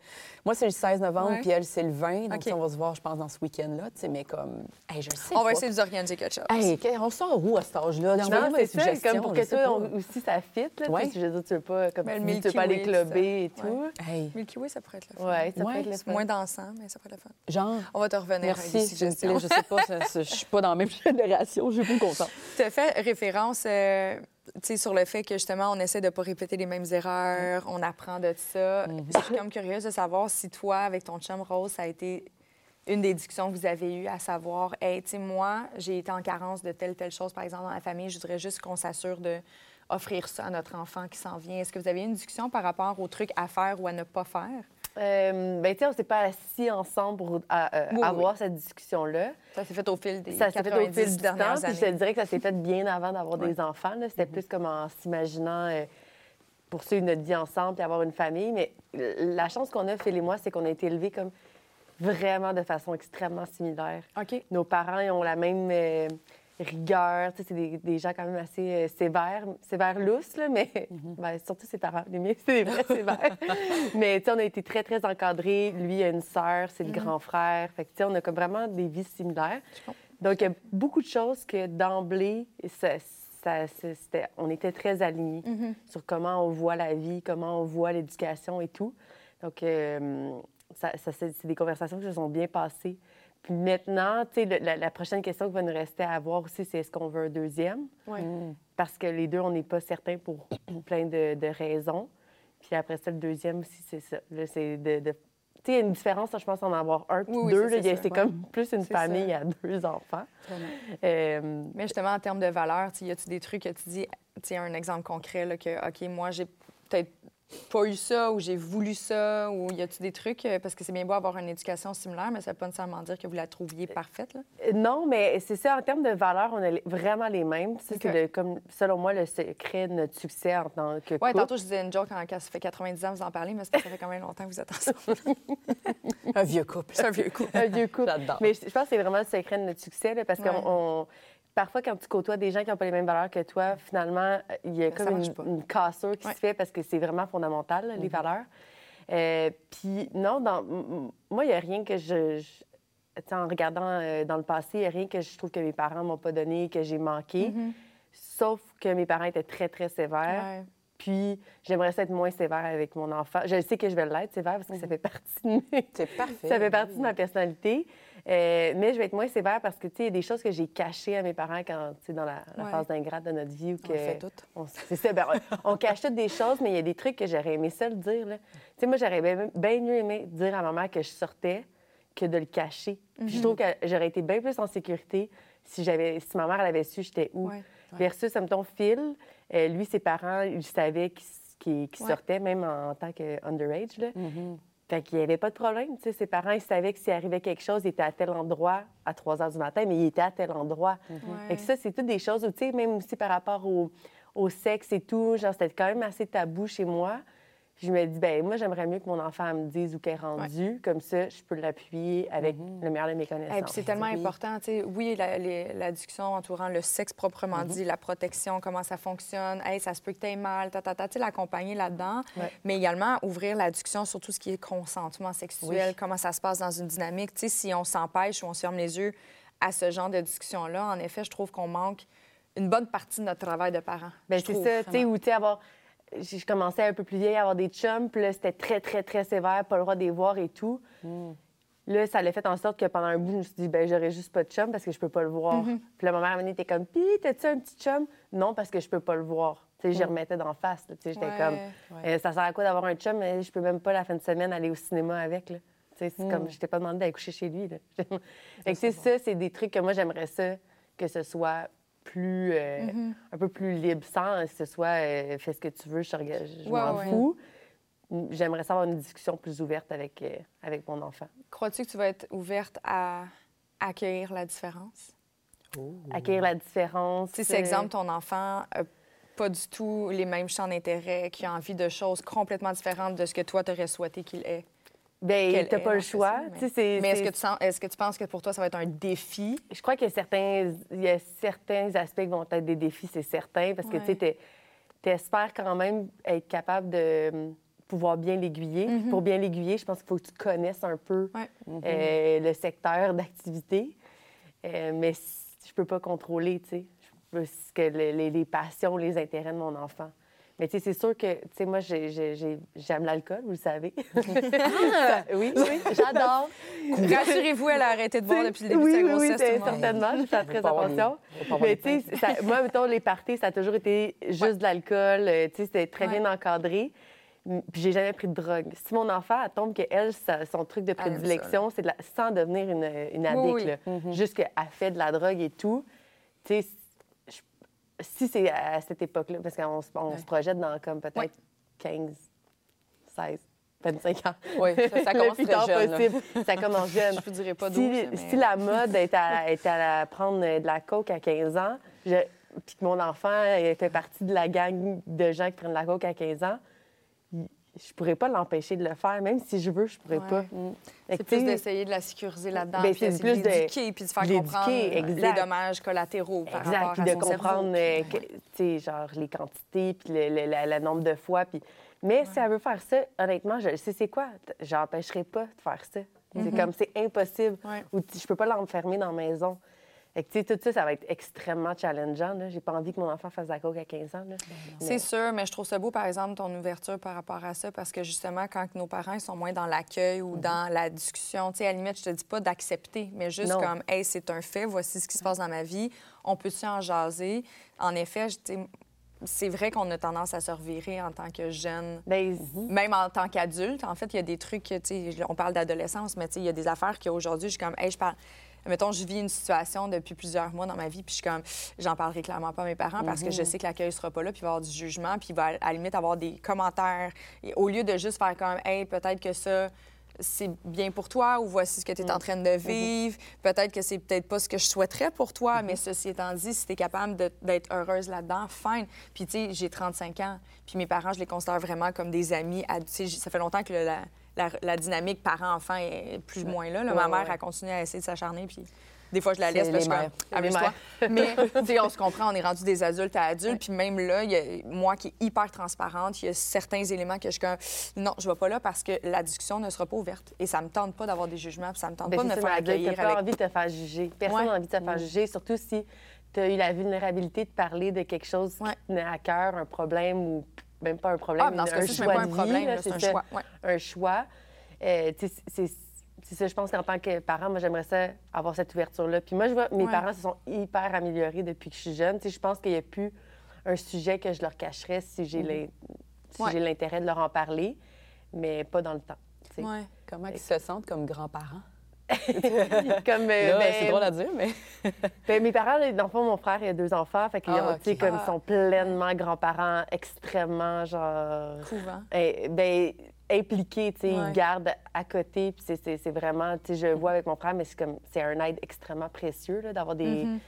Moi, c'est le 16 novembre, puis elle, c'est le 20. Donc, on va se voir, je pense, dans ce week-end-là. Mais comme, hey, je sais On va essayer de vous organiser quelque chose. Hey, on sort où à cet âge-là? Non, c'est ça, comme pour que toi aussi, ça fit. Là, ouais. Je veux dire, tu veux pas, comme tu, veux pas aller clubber et tout. Hey. Milky Way, ça pourrait être le fun. Oui, ça pourrait être le fun. Moins dansant, mais ça pourrait être le fun. Genre? On va te revenir Merci, avec des suggestions. Je sais pas, je suis pas dans la même génération, je suis pas contente. Tu as fait référence... Euh, sur le fait que justement, on essaie de ne pas répéter les mêmes erreurs, on apprend de ça. Mhm. Je suis comme curieuse de savoir si toi, avec ton chum Rose, ça a été une des discussions que vous avez eues, à savoir, hey, tu sais, moi, j'ai été en carence de telle, telle chose, par exemple, dans la famille, je voudrais juste qu'on s'assure de offrir ça à notre enfant qui s'en vient. Est-ce que vous avez une discussion par rapport aux trucs à faire ou à ne pas faire? Euh, ben, tu sais, on s'est pas assis ensemble pour euh, avoir cette discussion-là. Ça s'est fait au fil des Ça s'est fait au fil du temps. Puis je te dirais que ça s'est fait bien avant d'avoir des enfants. C'était mm-hmm. plus comme en s'imaginant euh, poursuivre notre vie ensemble et avoir une famille. Mais la chance qu'on a, Phil et moi, c'est qu'on a été élevés comme vraiment de façon extrêmement similaire. OK. Nos parents ils ont la même rigueur. C'est des, des, gens quand même assez euh, sévères, sévères lousses, là, mais mm-hmm. ben, surtout ses parents. Les miens, c'est des vrais sévères. mais on a été très, très encadrés. Lui a une sœur, c'est le mm-hmm. grand frère. Fait que, on a comme vraiment des vies similaires. Donc, il y a beaucoup de choses que d'emblée, ça, ça, on était très alignés mm-hmm. sur comment on voit la vie, comment on voit l'éducation et tout. Donc, euh, ça, c'est des conversations qui se sont bien passées. Puis maintenant, tu sais, la, prochaine question qui va nous rester à avoir aussi, c'est est-ce qu'on veut un deuxième? Oui. Mm. Parce que les deux, on n'est pas certains pour plein de, raisons. Puis après ça, le deuxième aussi, c'est ça. C'est de, Tu sais, il y a une différence, je pense, en avoir un puis deux. c'est comme plus une famille à deux enfants. Euh, Mais justement, en termes de valeur, y a-tu des trucs que tu dis, tu sais, un exemple concret, là, que, OK, moi, j'ai peut-être pas eu ça ou j'ai voulu ça ou y a-tu des trucs euh, parce que c'est bien beau avoir une éducation similaire mais ça veut pas nécessairement dire que vous la trouviez parfaite là? Euh, non mais c'est ça en termes de valeurs on est vraiment les mêmes c'est comme selon moi le secret de notre succès en tant que Oui, tantôt je disais une joke quand, ça fait 90 ans vous en parlez mais ça fait quand même longtemps que vous êtes ensemble. un vieux couple. C'est un vieux couple. un vieux couple. Mais je pense que c'est vraiment le secret de notre succès là, parce qu'on parfois, quand tu côtoies des gens qui n'ont pas les mêmes valeurs que toi, finalement, il y a comme une, cassure qui se fait parce que c'est vraiment fondamental, les mhm. valeurs. Euh, puis non, dans, moi, il n'y a rien que je... en regardant euh, dans le passé, il n'y a rien que je trouve que mes parents m'ont pas donné, que j'ai manqué. Mhm. Sauf que mes parents étaient très, très sévères. Puis, j'aimerais être moins sévère avec mon enfant. Je sais que je vais l'être sévère parce que ça mhm. fait partie de... C'est parfait. ça fait partie de ma personnalité. Euh, mais je vais être moins sévère parce que, tu sais, il y a des choses que j'ai cachées à mes parents quand, tu sais, dans la, phase d'ingrate de notre vie. Où que, on fait tout. C'est ça, ben, on, cache toutes des choses, mais il y a des trucs que j'aurais aimé ça le dire. Tu sais, moi, j'aurais bien, mieux aimé dire à ma mère que je sortais que de le cacher. Puis je mhm. trouve que j'aurais été bien plus en sécurité si, j'avais, si ma mère elle avait su j'étais où. Versus, ça me tombe Phil, euh, lui, ses parents, ils savaient qu'il, sortait, même en, tant que underage. Là. Mm-hmm. Fait qu'il n'y avait pas de problème. ses parents, ils savaient que s'il arrivait quelque chose, il était à tel endroit à 3 heures du matin, mais il était à tel endroit. Mm ça, c'est toutes des choses où, même aussi par rapport au, au sexe et tout, genre, c'était quand même assez tabou chez moi. Je me dis, ben moi, j'aimerais mieux que mon enfant me dise où qu'elle est rendue. Comme ça, je peux l'appuyer avec Mhm. le meilleur de mes connaissances. Et puis c'est tellement Oui. important, tu sais, oui, la, les- la discussion entourant le sexe proprement Mhm. dit, la protection, comment ça fonctionne, hey, ça se peut que tu aies mal, ta, ta, ta, tu l'accompagner là-dedans, Ouais. mais également ouvrir la discussion sur tout ce qui est consentement sexuel, Oui. comment ça se passe dans une dynamique, tu sais, si on s'empêche ou on se ferme les yeux à ce genre de discussion-là, en effet, je trouve qu'on manque une bonne partie de notre travail de parents. Je c'est ça, tu sais, où, tu sais, avoir. Je commençais un peu plus vieille à avoir des chums, puis là, c'était très, très, très sévère, pas le droit de les voir et tout. Hmm. Là, ça l'a fait en sorte que pendant un bout, je me suis dit, ben j'aurais juste pas de chum parce que je peux pas le voir. Mm-hmm. Puis là, ma mère, était comme, pis, t'as-tu un petit chum? Non, parce que je peux pas le voir. Tu sais, j'y remettais d'en face, tu sais, j'étais Hmm. Ouais. comme, Euh, ça sert à quoi d'avoir un chum? Mais je peux même pas la fin de semaine aller au cinéma avec, là. Tu sais, c'est Hmm. comme, je t'ai pas demandé d'aller coucher chez lui, là. fait que, ça, c'est des trucs que moi, j'aimerais ça, que ce soit plus, euh, Mm-hmm. un peu plus libre, sans que ce soit euh, fais ce que tu veux, je, je Ouais, m'en ouais. fous. J'aimerais ça avoir une discussion plus ouverte avec, euh, avec mon enfant. Crois-tu que tu vas être ouverte à accueillir la différence? Accueillir la différence. Tu sais, c'est exemple, ton enfant a pas du tout les mêmes champs d'intérêt, qui a envie de choses complètement différentes de ce que toi, t'aurais souhaité qu'il ait. Ben, qu'elle t'as pas le choix. cas-ci, Tu sais, c'est- Mais est-ce c'est- que, tu sens, est-ce que tu penses que pour toi, ça va être un défi? Je crois qu'il y a certains, il y a certains aspects qui vont être des défis, c'est certain, parce que Ouais. tu t'espères quand même être capable de hum, pouvoir bien l'aiguiller. Puis Pour bien l'aiguiller, je pense qu'il faut que tu connaisses un peu Ouais. euh, le secteur d'activité. Euh, mais je peux pas contrôler, tu sais, que les passions, les intérêts de mon enfant. Mais tu sais, c'est sûr que, tu sais, moi, j'ai- j'ai- j'ai- j'aime l'alcool, vous le savez. Ça- oui, oui, j'adore. Rassurez-vous, elle a arrêté de boire depuis le début oui, de sa grossesse. oui, certainement. Je fais très attention. Mais tu sais, ça- moi, mettons, les parties, ça a toujours été juste de l'alcool. euh, Tu sais, c'était très Ouais. bien encadré. Puis j'ai jamais pris de drogue. Si mon enfant, elle tombe que elle, sa- son truc de ça, prédilection, c'est de la- sans devenir une, une addict, Oui, oui. là. Mm-hmm. juste qu'elle fait de la drogue et tout. Tu sais, si c'est à cette époque-là, parce qu'on se- on Ouais. se projette dans comme peut-être Ouais. 15, 16, 25 ans. Oui, ça, ça Le commence plus très tard jeune. là. possible. Ça commence jeune. Je vous dirais pas Si, 12, mais- si la mode est à, est à la- prendre de la coke à 15 ans, je- puis que mon enfant fait partie de la gang de gens qui prennent de la coke à 15 ans, je pourrais pas l'empêcher de le faire. Même si je veux, je pourrais Ouais. pas. Mm. C'est plus d'essayer de la sécuriser là-dedans, Ben, puis plus de de- l'éduquer, puis de faire comprendre euh, les dommages collatéraux par Exact, rapport puis à de son comprendre, euh, genre les quantités, puis le, le- la- le nombre de fois. Puis... Mais si elle veut faire ça, honnêtement, je sais c'est quoi? J'empêcherai pas de faire ça. C'est comme, c'est impossible. Ou je peux pas l'enfermer dans la maison. Fait que, tu sais, tout ça, ça va être extrêmement challengeant. là. J'ai pas envie que mon enfant fasse de la coke à 15 ans. là. C'est sûr, mais je trouve ça beau, par exemple, ton ouverture par rapport à ça, parce que justement, quand nos parents ils sont moins dans l'accueil ou dans la discussion, tu sais, à la limite, je te dis pas d'accepter, mais juste Non. comme, hey, c'est un fait, voici ce qui se passe dans ma vie, on peut-tu en jaser? En effet, c'est vrai qu'on a tendance à se revirer en tant que jeune. Ben, Même en tant qu'adulte, en fait, il y a des trucs, que, tu sais, on parle d'adolescence, mais tu sais, il y a des affaires qu'aujourd'hui, je suis comme, hey, je parle. Mettons, je vis une situation depuis plusieurs mois dans ma vie, puis je suis comme, j'en parlerai clairement pas à mes parents parce que je sais que l'accueil sera pas là, puis il va y avoir du jugement, puis il va à la limite avoir des commentaires. Et au lieu de juste faire comme, hey, peut-être que ça, c'est bien pour toi, ou voici ce que tu es en train de vivre, peut-être que c'est peut-être pas ce que je souhaiterais pour toi, mais ceci étant dit, si tu es capable d'être heureuse là-dedans, fine. Puis, tu sais, j'ai 35 ans, puis mes parents, je les considère vraiment comme des amis. Ça fait longtemps que le- la, la- la dynamique parent-enfant est plus ou moins là. Ma mère a continué à essayer de s'acharner, puis des fois, je la laisse. Les amuse-toi. Mais, tu on se comprend, on est rendu des adultes à adultes, puis même là, il y a moi qui est hyper transparente, il y a certains éléments que je non, je vais pas là parce que la discussion ne sera pas ouverte. Et ça me tente pas d'avoir des jugements, puis ça me tente Ben, pas de me ça, faire accueillir T'as pas avec... envie de te faire juger. Personne n'a Ouais. envie de te faire juger, surtout si tu as eu la vulnérabilité de parler de quelque chose Ouais. qui te tenait à cœur, un problème ou même pas un problème, Ah, mais dans ce un cas-ci, c'est choix même pas un problème, c'est un choix. Ouais. Un choix. Euh, sais, c'est ça, je pense qu'en tant que parent, moi, j'aimerais ça avoir cette ouverture-là. Puis moi, je vois, mes Ouais. parents se sont hyper améliorés depuis que je suis jeune. Je pense qu'il n'y a plus un sujet que je leur cacherais si j'ai l'in- si Ouais. j'ai l'intérêt de leur en parler, mais pas dans le temps. Comment ils se sentent comme grands-parents? Comme, euh, Là, ben, c'est drôle à dire, mais... Ben, mes parents, dans le fond, mon frère, il a deux enfants. Fait qu'ils Ah, comme Ah. ils sont pleinement grands-parents, extrêmement, genre... Couvent. eh, ben, impliqués, tu sais, Ouais. ils gardent à côté. Puis c'est- vraiment, tu sais, je le vois avec mon frère, mais c'est comme, c'est un aide extrêmement précieux, là, d'avoir des, Mhm.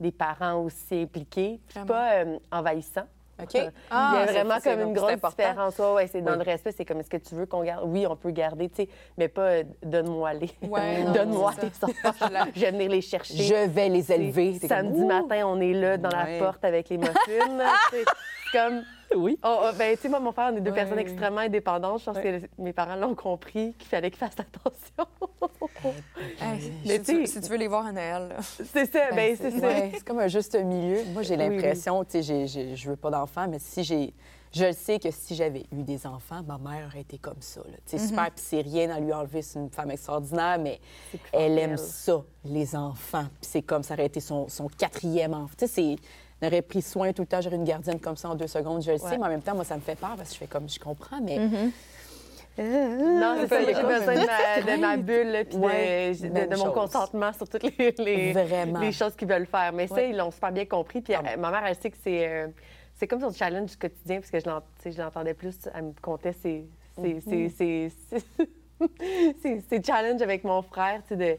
des parents aussi impliqués. Puis pas euh, envahissant. OK. Il y Ah, a vraiment comme une grosse différence. Ouais, ouais, c'est dans Oui. le respect. C'est comme, est-ce que tu veux qu'on garde? Oui, on peut garder, tu sais, mais pas euh, donne-moi les. Ouais, Donne-moi tes enfants. Je vais venir les chercher. Je vais les élever. Samedi comme, matin, on est là dans Ouais. la porte avec les muffins. comme. Oui. Oh, oh, ben, tu sais, moi, mon père, on est deux Ouais, personnes oui. extrêmement indépendantes. Je pense que mes parents l'ont compris qu'il fallait qu'ils fassent attention. Hey, Mais si, tu, si tu veux les voir à Noël, c'est ça, ben, c'est ça. ouais, c'est comme un juste milieu. Moi, j'ai Oui, l'impression, tu sais, j'ai- j'ai- je veux pas d'enfants, mais si j'ai. Je le sais que si j'avais eu des enfants, ma mère aurait été comme ça. là. Sais, Mm-hmm. super, puis c'est rien à lui enlever, c'est une femme extraordinaire, mais elle aime ça, les enfants. Puis c'est comme ça aurait été son, son quatrième enfant. Tu sais, c'est. Aurait pris soin tout le temps, j'aurais une gardienne comme ça en deux secondes, je le sais, Ouais. mais en même temps, moi, ça me fait peur parce que je fais comme, je comprends, mais. Mm-hmm. Non, c'est ça, j'ai besoin de ma, de bulle, puis de- Ouais, de, même de mon chose. consentement sur toutes les, les, Vraiment. les choses qu'ils veulent faire. Mais ça, ils l'ont super bien compris. Puis Ah euh, ma mère, elle sait que c'est euh, c'est comme son challenge du quotidien, parce que je sais, l'entendais plus, elle me contait ses, ses, ses, ses, ses- ses- ses challenges avec mon frère, tu sais, de...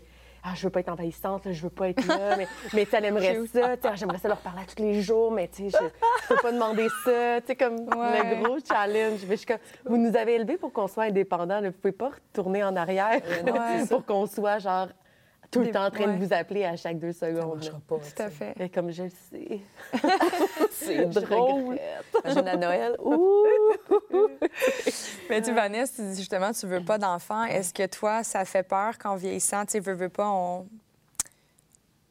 Ah, je veux pas être envahissante, là, je veux pas être là, mais, mais tu elle aimerait ça, j'aimerais ça leur parler à tous les jours, mais tu sais, je, peux pas demander ça, tu sais, comme Ouais. le gros challenge. Mais je suis comme, vous nous avez élevés pour qu'on soit indépendants, là, vous pouvez pas retourner en arrière pour qu'on soit, genre, tout le temps en train ouais. de vous appeler à chaque deux Ça secondes. marchera là. pas. Tout à fait. Mais comme je le sais. C'est drôle. Imagine à Noël. Ouh! Mais tu, Vanessa, tu dis justement, tu veux pas d'enfants. Est-ce que toi, ça fait peur qu'en vieillissant, tu sais, veux, veux pas, on.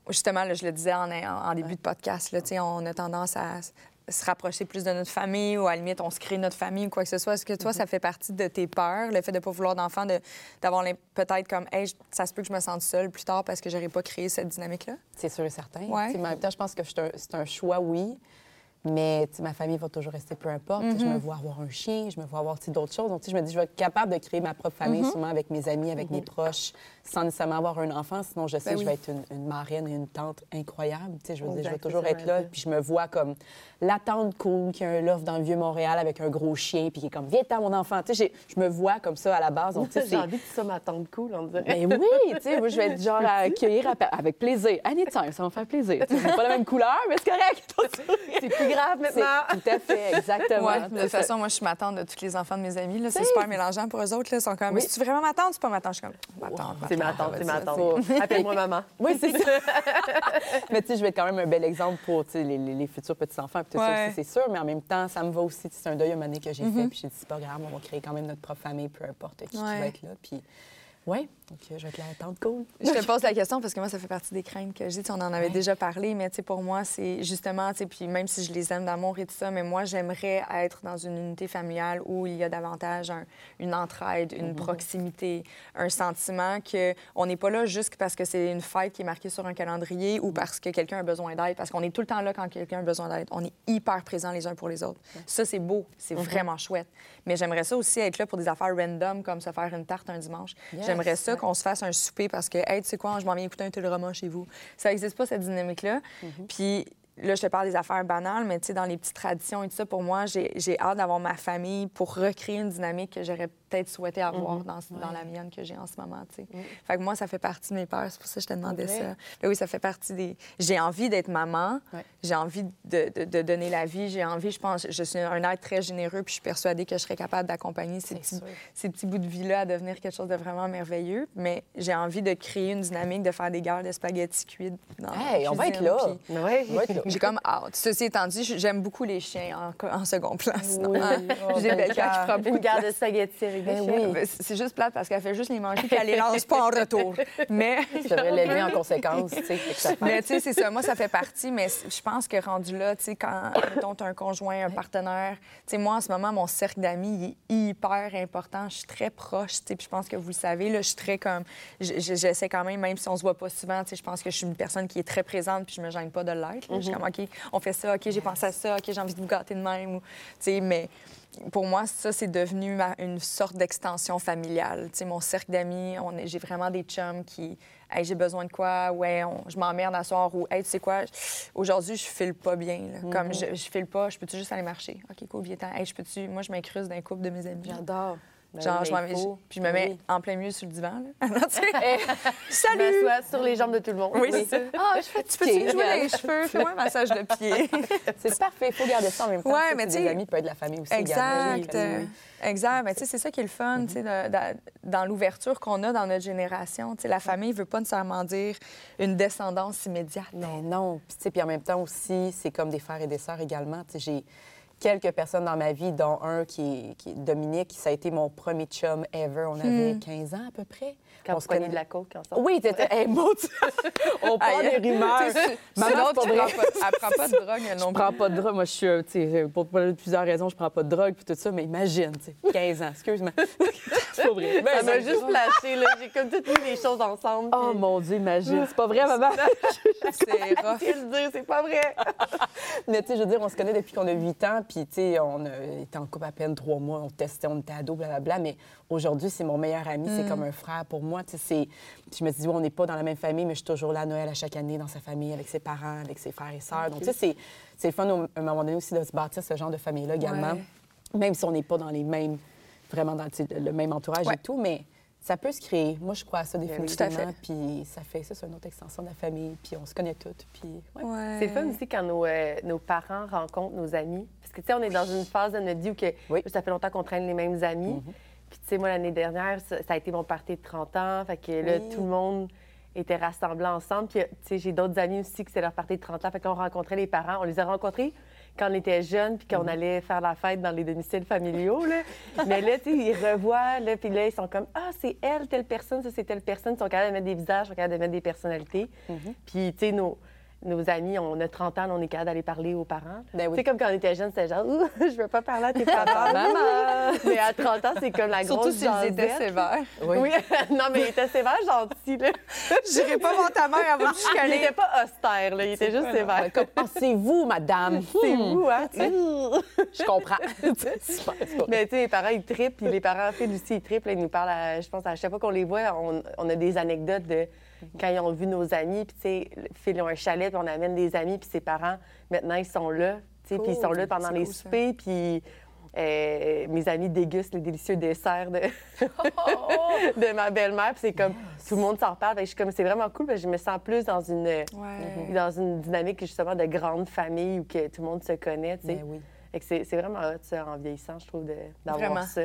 Justement, là, je le disais en, début de podcast, là, tu sais, on a tendance à se rapprocher plus de notre famille ou à la limite, on se crée notre famille ou quoi que ce soit. Est-ce que toi, ça fait partie de tes peurs, le fait de ne pas vouloir d'enfants, de- d'avoir peut-être comme, hey, ça se peut que je me sente seule plus tard parce que j'aurais pas créé cette dynamique-là? C'est sûr et certain. Ouais. En même temps, je pense que c'est un, c'est un choix, oui. Mais ma famille va toujours rester peu importe. Tu sais, Je me vois avoir un chien, je me vois avoir d'autres choses. Donc, je me dis, je vais être capable de créer ma propre famille, sûrement avec mes amis, avec mes proches, sans nécessairement avoir un enfant. Sinon, je sais Ben que oui. je vais être une, une marraine et une tante incroyable. Tu sais, je veux dire, je vais toujours ça, être là. Puis je me vois comme la tante cool qui a un loft dans le Vieux-Montréal avec un gros chien, puis qui est comme, viens t'en mon enfant. Tu sais, j'ai- je me vois comme ça à la base. Donc, J'ai envie que tu sois ma tante cool, on dirait. ben oui, tu sais, moi, je vais être genre à accueillir avec plaisir. Anytime, ça va me faire plaisir. C'est pas la même couleur, mais c'est correct. C'est plus grave maintenant. Tout à fait, exactement. Ouais, de toute façon, moi, je suis ma tante de tous les enfants de mes amis. là. C'est super mélangeant pour eux autres. Là. Ils sont comme, Oui. c'est vraiment ma tante? C'est pas ma tante? Je suis comme, ma tante. C'est ma tante, c'est ma ça, tante. Appelle-moi maman. Oui, c'est ça. mais tu sais, je vais être quand même un bel exemple pour les, les- les futurs petits-enfants. Puis tout ça Ouais. aussi, c'est sûr. Mais en même temps, ça me va aussi. C'est un deuil humané que j'ai fait. Puis j'ai dit, c'est pas grave, on va créer quand même notre propre famille, peu importe qui, qui Ouais. va être là. Puis, ouais, donc euh, je vais être la tante cool. Je te pose la question parce que moi, ça fait partie des craintes que j'ai. Tu On en avait déjà parlé, mais tu sais, pour moi, c'est justement, tu sais, puis même si je les aime d'amour et tout ça, mais moi, j'aimerais être dans une unité familiale où il y a davantage un- une entraide, une proximité, un sentiment que on n'est pas là juste parce que c'est une fête qui est marquée sur un calendrier ou parce que quelqu'un a besoin d'aide, parce qu'on est tout le temps là quand quelqu'un a besoin d'aide. On est hyper présents les uns pour les autres. Ça, c'est beau, c'est vraiment chouette. Mais j'aimerais ça aussi être là pour des affaires random, comme se faire une tarte un dimanche. J'aimerais ça qu'on se fasse un souper parce que, hey, tu sais quoi, je m'en viens écouter un téléroman chez vous. Ça n'existe pas, cette dynamique-là. Puis là, je te parle des affaires banales, mais tu sais, dans les petites traditions et tout ça, pour moi, j'ai j'ai hâte d'avoir ma famille pour recréer une dynamique que j'aurais peut-être souhaité avoir dans, dans la mienne que j'ai en ce moment. Fait que moi, ça fait partie de mes peurs. C'est pour ça que je te demandais ça. Ben oui, ça fait partie des... J'ai envie d'être maman. Ouais. J'ai envie de, de- de donner la vie. J'ai envie, je pense, je suis un être très généreux, puis je suis persuadée que je serais capable d'accompagner ces petits, ces petits bouts de vie-là à devenir quelque chose de vraiment merveilleux. Mais j'ai envie de créer une dynamique, de faire des guerres de spaghettis cuits dans la Hey, on va être cuisine, là. puis Ouais. On va être là. J'ai comme hâte. Ceci étant dit, j'aime beaucoup les chiens en, co- en second plan. Oui. Oh, J'ai ben, qui prend beaucoup de garde de spaghettis Ben oui. Ben, C'est juste plate parce qu'elle fait juste les manger puis elle les lance pas en retour. Mais Tu devrais l'élever en conséquence, tu sais. mais tu sais, c'est ça. Moi, ça fait partie, mais je pense que rendu là, tu sais, quand, mettons, t'as un conjoint, un partenaire, tu sais, moi, en ce moment, mon cercle d'amis, il est hyper important. Je suis très proche, tu sais, puis je pense que vous le savez, là, je suis très comme... J'essaie quand même, même si on se voit pas souvent, tu sais, je pense que je suis une personne qui est très présente, puis je me gêne pas de l'être. Je suis comme, OK, on fait ça, OK, j'ai pensé à ça, OK, j'ai envie de vous gâter de même, ou, tu sais, mais pour moi, ça, c'est devenu ma- une sorte d'extension familiale. Tu sais, mon cercle d'amis, on j'ai vraiment des chums qui, hey, j'ai besoin de quoi, ouais, on- je m'emmerde à soir, ou, hey, tu sais quoi, aujourd'hui, je file pas bien. là. Comme je, je file pas, je peux-tu juste aller marcher? OK, cool, viens Hey, je peux-tu, moi, je m'incruste dans un couple de mes amis. J'adore. Ben Genre, oui, je, faut. puis je me mets Oui. en plein milieu sur le divan. Là. Je Salut! m'assois sur les jambes de tout le monde. Oui, c'est ça. Ah, je fais, tu peux-tu jouer les cheveux? Fais-moi un massage de pied. C'est parfait, il faut garder ça en même temps. Ouais, mais c'est tu sais- des amis, peut être de la famille aussi. Exact. euh, Oui. Exact. Mais tu sais, c'est ça qui est le fun, tu sais, dans l'ouverture qu'on a dans notre génération. Tu sais, la famille ne veut pas nécessairement dire une descendance immédiate. Mais non. Puis, tu sais, puis en même temps aussi, c'est comme des frères et des sœurs également. Tu sais, j'ai quelques personnes dans ma vie, dont un qui est, qui est Dominique, ça a été mon premier chum ever. On avait 15 ans à peu près. Quand on se connaît de la coke ensemble. Oui, t'étais. Hey, Dieu! On parle Aïe. des rumeurs. Tu Maman, c'est qui pas prend pas, elle prend pas de drogue elle non Je prends pas de drogue. Moi, je suis, euh, tu sais, pour, plusieurs raisons, je prends pas de drogue puis tout ça, mais imagine, tu sais, 15 ans, excuse-moi. c'est pas vrai. Ça m'a juste flashé, là. J'ai comme toutes mis les choses ensemble. Oh mon Dieu, imagine. C'est pas vrai, maman? C'est rough. Je le dire, c'est pas vrai. Mais tu sais, je veux dire, on se connaît depuis qu'on a 8 ans, puis tu sais, on été en couple à peine 3 mois, on testait, on était ados, blablabla, mais aujourd'hui, c'est mon meilleur ami, c'est comme un frère pour moi, tu sais, c'est... Je me dis, oui, on n'est pas dans la même famille, mais je suis toujours là à Noël à chaque année, dans sa famille, avec ses parents, avec ses frères et sœurs. Donc, tu sais, c'est- c'est le fun, à un moment donné aussi, de se bâtir ce genre de famille-là également, Ouais. même si on n'est pas dans les mêmes, vraiment dans le même entourage Ouais. et tout, mais ça peut se créer. Moi, je crois à ça définitivement, tout à fait. puis ça fait ça, c'est une autre extension de la famille, puis on se connaît toutes, puis... ouais. Ouais. C'est le fun aussi quand nos, euh, nos parents rencontrent nos amis. Parce que, tu sais, on est dans une phase de notre vie où que, Oui. ça fait longtemps qu'on traîne les mêmes amis. Puis, tu sais, moi, l'année dernière, ça, ça a été mon party de 30 ans. Fait que là, Oui. tout le monde était rassemblé ensemble. Puis, tu sais, j'ai d'autres amis aussi que c'est leur party de 30 ans. Fait qu'on rencontrait les parents. On les a rencontrés quand on était jeunes, puis qu'on allait faire la fête dans les domiciles familiaux. Là. Mais là, tu sais, ils revoient, là, puis là, ils sont comme Ah, c'est elle, telle personne, ça, c'est telle personne. Ils sont capables de mettre des visages, ils sont capables de mettre des personnalités. Puis, tu sais, nos, nos amis, on a 30 ans, on est capable d'aller parler aux parents. Ben oui. Tu sais, comme quand on était jeunes, c'était genre Ouh, je veux pas parler à tes parents. Maman! Mais à 30 ans, c'est comme la Surtout grosse s'ils étaient sévères. Oui. Oui, non, mais il était sévère, gentil, là. J'irai pas voir ta mère, elle va me Il chicaner. était pas austère, là. Il était juste sévère. Ouais, comme, Ah, c'est vous, madame. C'est vous, hein? Je comprends. C'est super, c'est Mais tu sais, les parents, ils trippent, puis les parents, Phil aussi, ils trippent. là, ils nous parlent, à- je pense, à chaque fois qu'on les voit, on, on a des anecdotes de quand ils ont vu nos amis. Puis, tu sais, ils ont un chalet, puis on amène des amis, puis ses parents, maintenant, ils sont là. Tu sais, puis ils sont là pendant les cool, soupers, puis euh, mes amis dégustent les délicieux desserts de, de ma belle-mère. Puis c'est comme, tout le monde s'en reparle. Je suis comme, c'est vraiment cool, parce que je me sens plus dans une, Ouais. dans une dynamique, justement, de grande famille où que tout le monde se connaît, tu sais. Ben oui. C'est vraiment hot, ça, en vieillissant, je trouve, d'avoir ça.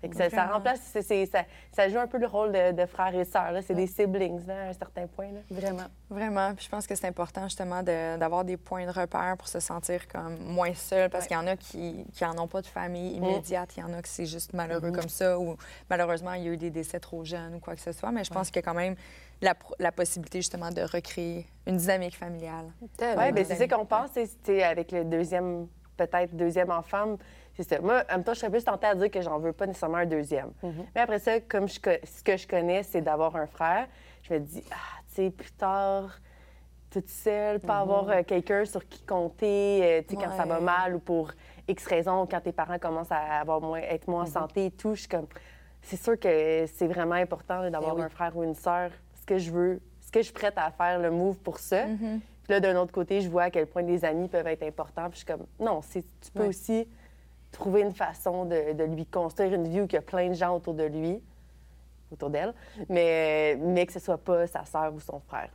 Fait que ça, remplace, ça, ça joue un peu le rôle de, de frères et sœurs. C'est des siblings, là, à un certain point. Là. Vraiment. Vraiment. Puis je pense que c'est important justement de- d'avoir des points de repère pour se sentir comme moins seul parce qu'il y en a qui n'en ont pas de famille immédiate, il y en a qui c'est juste malheureux comme ça ou malheureusement il y a eu des décès trop jeunes ou quoi que ce soit. Mais je pense qu'il y a quand même la, possibilité justement de recréer une dynamique familiale. Oui, bien, c'est ça qu'on pense, c'est avec le deuxième, peut-être deuxième enfant. C'est ça. Moi, en même temps, je serais plus tentée à dire que j'en veux pas nécessairement un deuxième. Mais après ça, comme je, ce que je connais, c'est d'avoir un frère, je me dis, ah, tu sais, plus tard, toute seule, pas avoir euh, quelqu'un sur qui compter, euh, tu sais, quand ça va mal ou pour X raisons, ou quand tes parents commencent à avoir moins, être moins en santé et tout, je suis comme, c'est sûr que c'est vraiment important d'avoir Ben oui. un frère ou une sœur. Ce que je veux, ce que je suis prête à faire le move pour ça. Puis là, d'un autre côté, je vois à quel point les amis peuvent être importants. Puis je suis comme, non, tu peux Ouais. aussi trouver une façon de, lui construire une vie où il y a plein de gens autour de lui, autour d'elle, mais, mais que ce soit pas sa sœur ou son frère.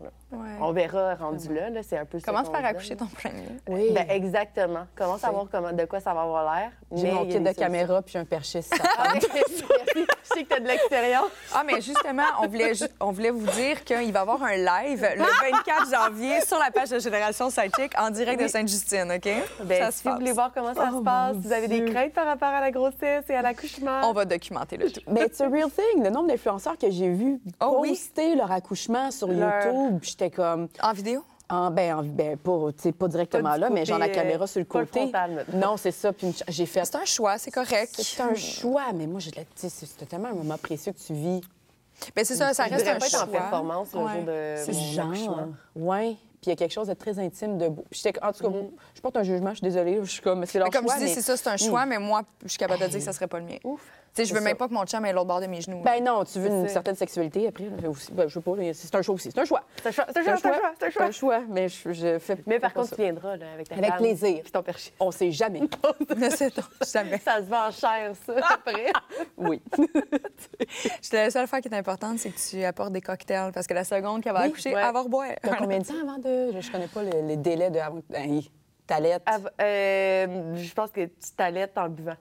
On verra rendu là, là, c'est un peu ça Commence par se accoucher ton premier. Oui. Ben, exactement. Commence à voir comment, de quoi ça va avoir l'air. J'ai mon kit de caméra puis un perché. si ça Ah, merci. Je sais que tu as de l'expérience. Ah, mais justement, on voulait, ju- on voulait vous dire qu'il va y avoir un live le 24 janvier sur la page de Génération Sidechick en direct de Sainte-Justine, OK? Ben, ça se si vous passe. voulez voir comment ça Oh, se passe, mon vous avez des craintes par rapport à la grossesse et à l'accouchement? On va documenter le tout. Mais it's a real thing. Le nombre d'influenceurs que j'ai vus Oh oui? poster leur accouchement sur Leur- YouTube, j'étais comme... En vidéo? En, ben, en- ben, pas, pas directement Pas là, mais genre la caméra sur le côté. frontal, non, c'est ça. Puis j'ai fait. C'est un choix, c'est correct. C'est un choix, mais moi, c'était tellement un moment précieux que tu vis. Ben, c'est ça, ça reste un pas être choix. en performance le Ouais. jour de C'est Genre, ouais. Puis il y a quelque chose de très intime, de beau. Puis en tout cas, je porte un jugement, je suis désolée, je suis comme, c'est leur Mais comme choix, je dis, mais- c'est ça, c'est un choix, mais moi, je suis capable de dire que ça serait pas le mien. Ouf. Sais, je veux ça. même pas que mon chum ait l'autre bord de mes genoux. Ben non, tu veux une ça. certaine sexualité après. aussi. Ben, je veux pas, c'est un choix aussi. C'est un choix. C'est un choix, c'est un C'est un choix, c'est un choix. un choix. mais je, je fais Mais par contre, ça. tu viendras là, avec ta Avec femme, plaisir. Puis ton perché. On sait jamais. ne sait-on jamais. Ça se vend cher, ça, après. oui. Je- La seule fois qui est importante, c'est que tu apportes des cocktails parce que la seconde qu'elle va Oui, accoucher, ouais. elle va reboire. T'as combien de temps avant de. Je, je connais pas les, les délais de. avant- Ben, t'allaites. Euh, je pense que tu t'allaites en buvant.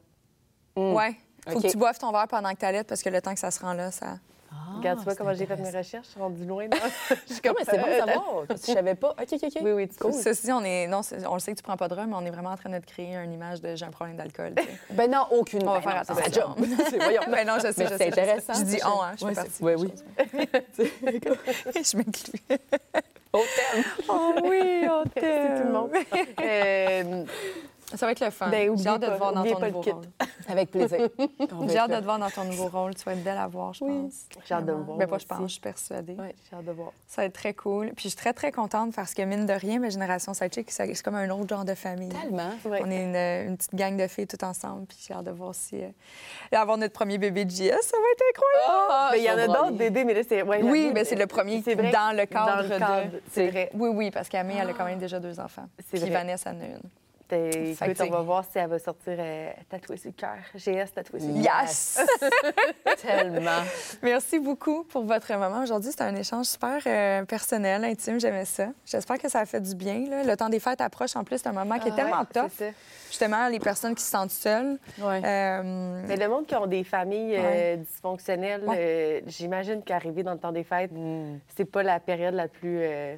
Ouais. Faut que tu boives ton verre pendant que tu allaites parce que le temps que ça se rend là, ça. Regarde, tu vois comment j'ai fait mes recherches? Je suis rendue loin. Je suis comme, mais c'est bon de euh, savoir. je savais pas. OK, OK, OK. Oui, oui, Cool. Ceci dit, on est non, on le sait que tu prends pas de rhum, mais on est vraiment en train de te créer une image de j'ai un problème d'alcool. Ben non, aucune. On va Ben faire non, attention. Voyons. Ben non, je sais, je c'est sais, intéressant, Je dis on, hein, je Ouais, fais partie. oui, oui. je m'inclus. Au thème. Oh oui, on C'est tout le monde. Ça va être le fun. Ben, J'ai hâte de te pas- voir dans ton pas nouveau kit. rôle. Avec plaisir. J'ai hâte de te voir dans ton nouveau rôle. Tu vas être belle à voir, je pense. J'ai hâte de me voir, Ben, pas moi je pense, je suis persuadée. ouais, j'ai hâte de voir. Ça va être très cool. Puis je suis très, très contente parce que, mine de rien, ma génération Sidechick, c'est comme un autre genre de famille. Tellement. Ouais. On est une, une petite gang de filles tout ensemble. Puis j'ai hâte de voir si. euh, avoir notre premier bébé de JS, ça va être incroyable. Ah, Mais il y en a d'autres bébés, mais là, c'est. ouais, oui, mais c'est le premier c'est vrai dans le cadre, dans le cadre, de. c'est vrai. Oui, oui, parce qu'Amé, elle a quand même déjà deux enfants. C'est Puis. Vanessa en a une. Écoute, on va voir si elle va sortir euh, tatouée sur le cœur. GS tatouée sur le cœur. Yes! Tellement. Merci beaucoup pour votre moment aujourd'hui. C'était un échange super euh, personnel, intime. J'aimais ça. J'espère que ça a fait du bien. là. Le temps des fêtes approche. En plus, c'est un moment qui est Ah, tellement ouais, tough. c'est ça. Justement, les personnes qui se sentent seules. Ouais. Euh, Mais le monde qui ont des familles euh, Ouais. dysfonctionnelles, Ouais. euh, j'imagine qu'arriver dans le temps des fêtes, Mm. c'est pas la période la plus euh,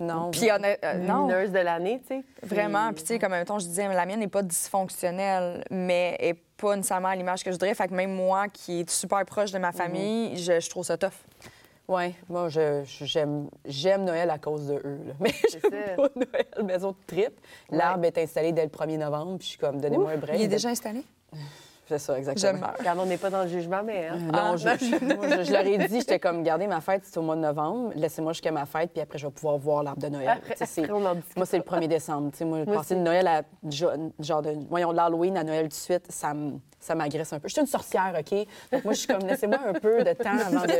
Non. Puis, honnête- euh, non, lumineuse de l'année, tu sais. vraiment. Puis- tu sais, comme un temps, je disais, la mienne n'est pas dysfonctionnelle, mais est pas nécessairement à l'image que je voudrais. Fait que même moi, qui est super proche de ma famille, je, je trouve ça tough. Oui, moi, j'aime j'aime Noël à cause de eux. là. Mais j'aime pas Noël, maison de trip. L'arbre est installé dès le 1er novembre, puis je suis comme, donnez-moi un break. Il est déjà installé? C'est ça, exactement. Regarde, on n'est pas dans le jugement, mais. hein. Euh, Non, je, je- moi, je- je leur ai dit, j'étais comme, gardez ma fête, c'est au mois de novembre, laissez-moi jusqu'à ma fête, puis après, je vais pouvoir voir l'arbre de Noël. Après, après, on en moi, c'est le 1er décembre. Tu sais, moi, Moi passer de. Noël à genre de, voyons, de l'Halloween à Noël tout de suite, ça me- ça m'agresse un peu. Je suis une sorcière, OK? Donc, moi, je suis comme, laissez-moi un peu de temps avant de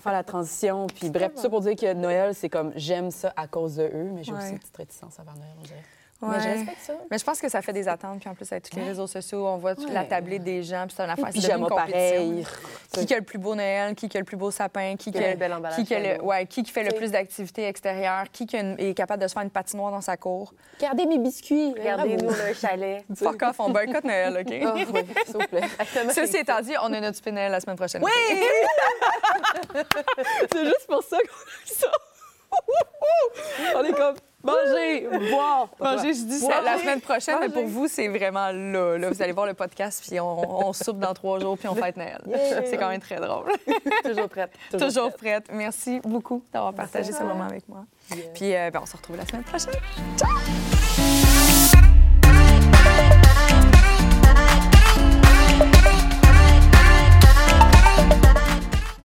faire la transition. Puis bref, tout ça pour dire que Noël, c'est comme, j'aime ça à cause de eux, mais j'ai aussi une petite réticence envers Noël, on dirait. Ouais. Mais je respecte ça. Mais je pense que ça fait des attentes. Puis en plus, avec tous les réseaux sociaux, on voit toute la Ouais. tablée des gens. Puis c'est une affaire. Puis pyjama pareil. Qui a le plus beau Noël, qui a le plus beau sapin, qui qui a le bel emballage qui qui a le- ouais, qui fait le plus d'activités extérieures, qui qui a une- est capable de se faire une patinoire dans sa cour. Regardez mes biscuits. Regardez, nous, Bravo. on a un chalet. Fuck off, on boycotte Noël, OK? Ah, oui, s'il vous plaît. Ceci étant dit, on a notre Noël la semaine prochaine. Oui! c'est juste pour ça qu'on a ça. on est comme manger, boire. Manger, je dis ça la semaine prochaine, mais pour vous, c'est vraiment là, là. Vous allez voir le podcast, puis on, on soupe dans trois jours, puis on fête Noël. Yeah. C'est quand même très drôle. Toujours prête. Toujours prête. Merci beaucoup d'avoir partagé ce moment avec moi. Yeah. Puis euh, ben, on se retrouve la semaine prochaine. Ciao!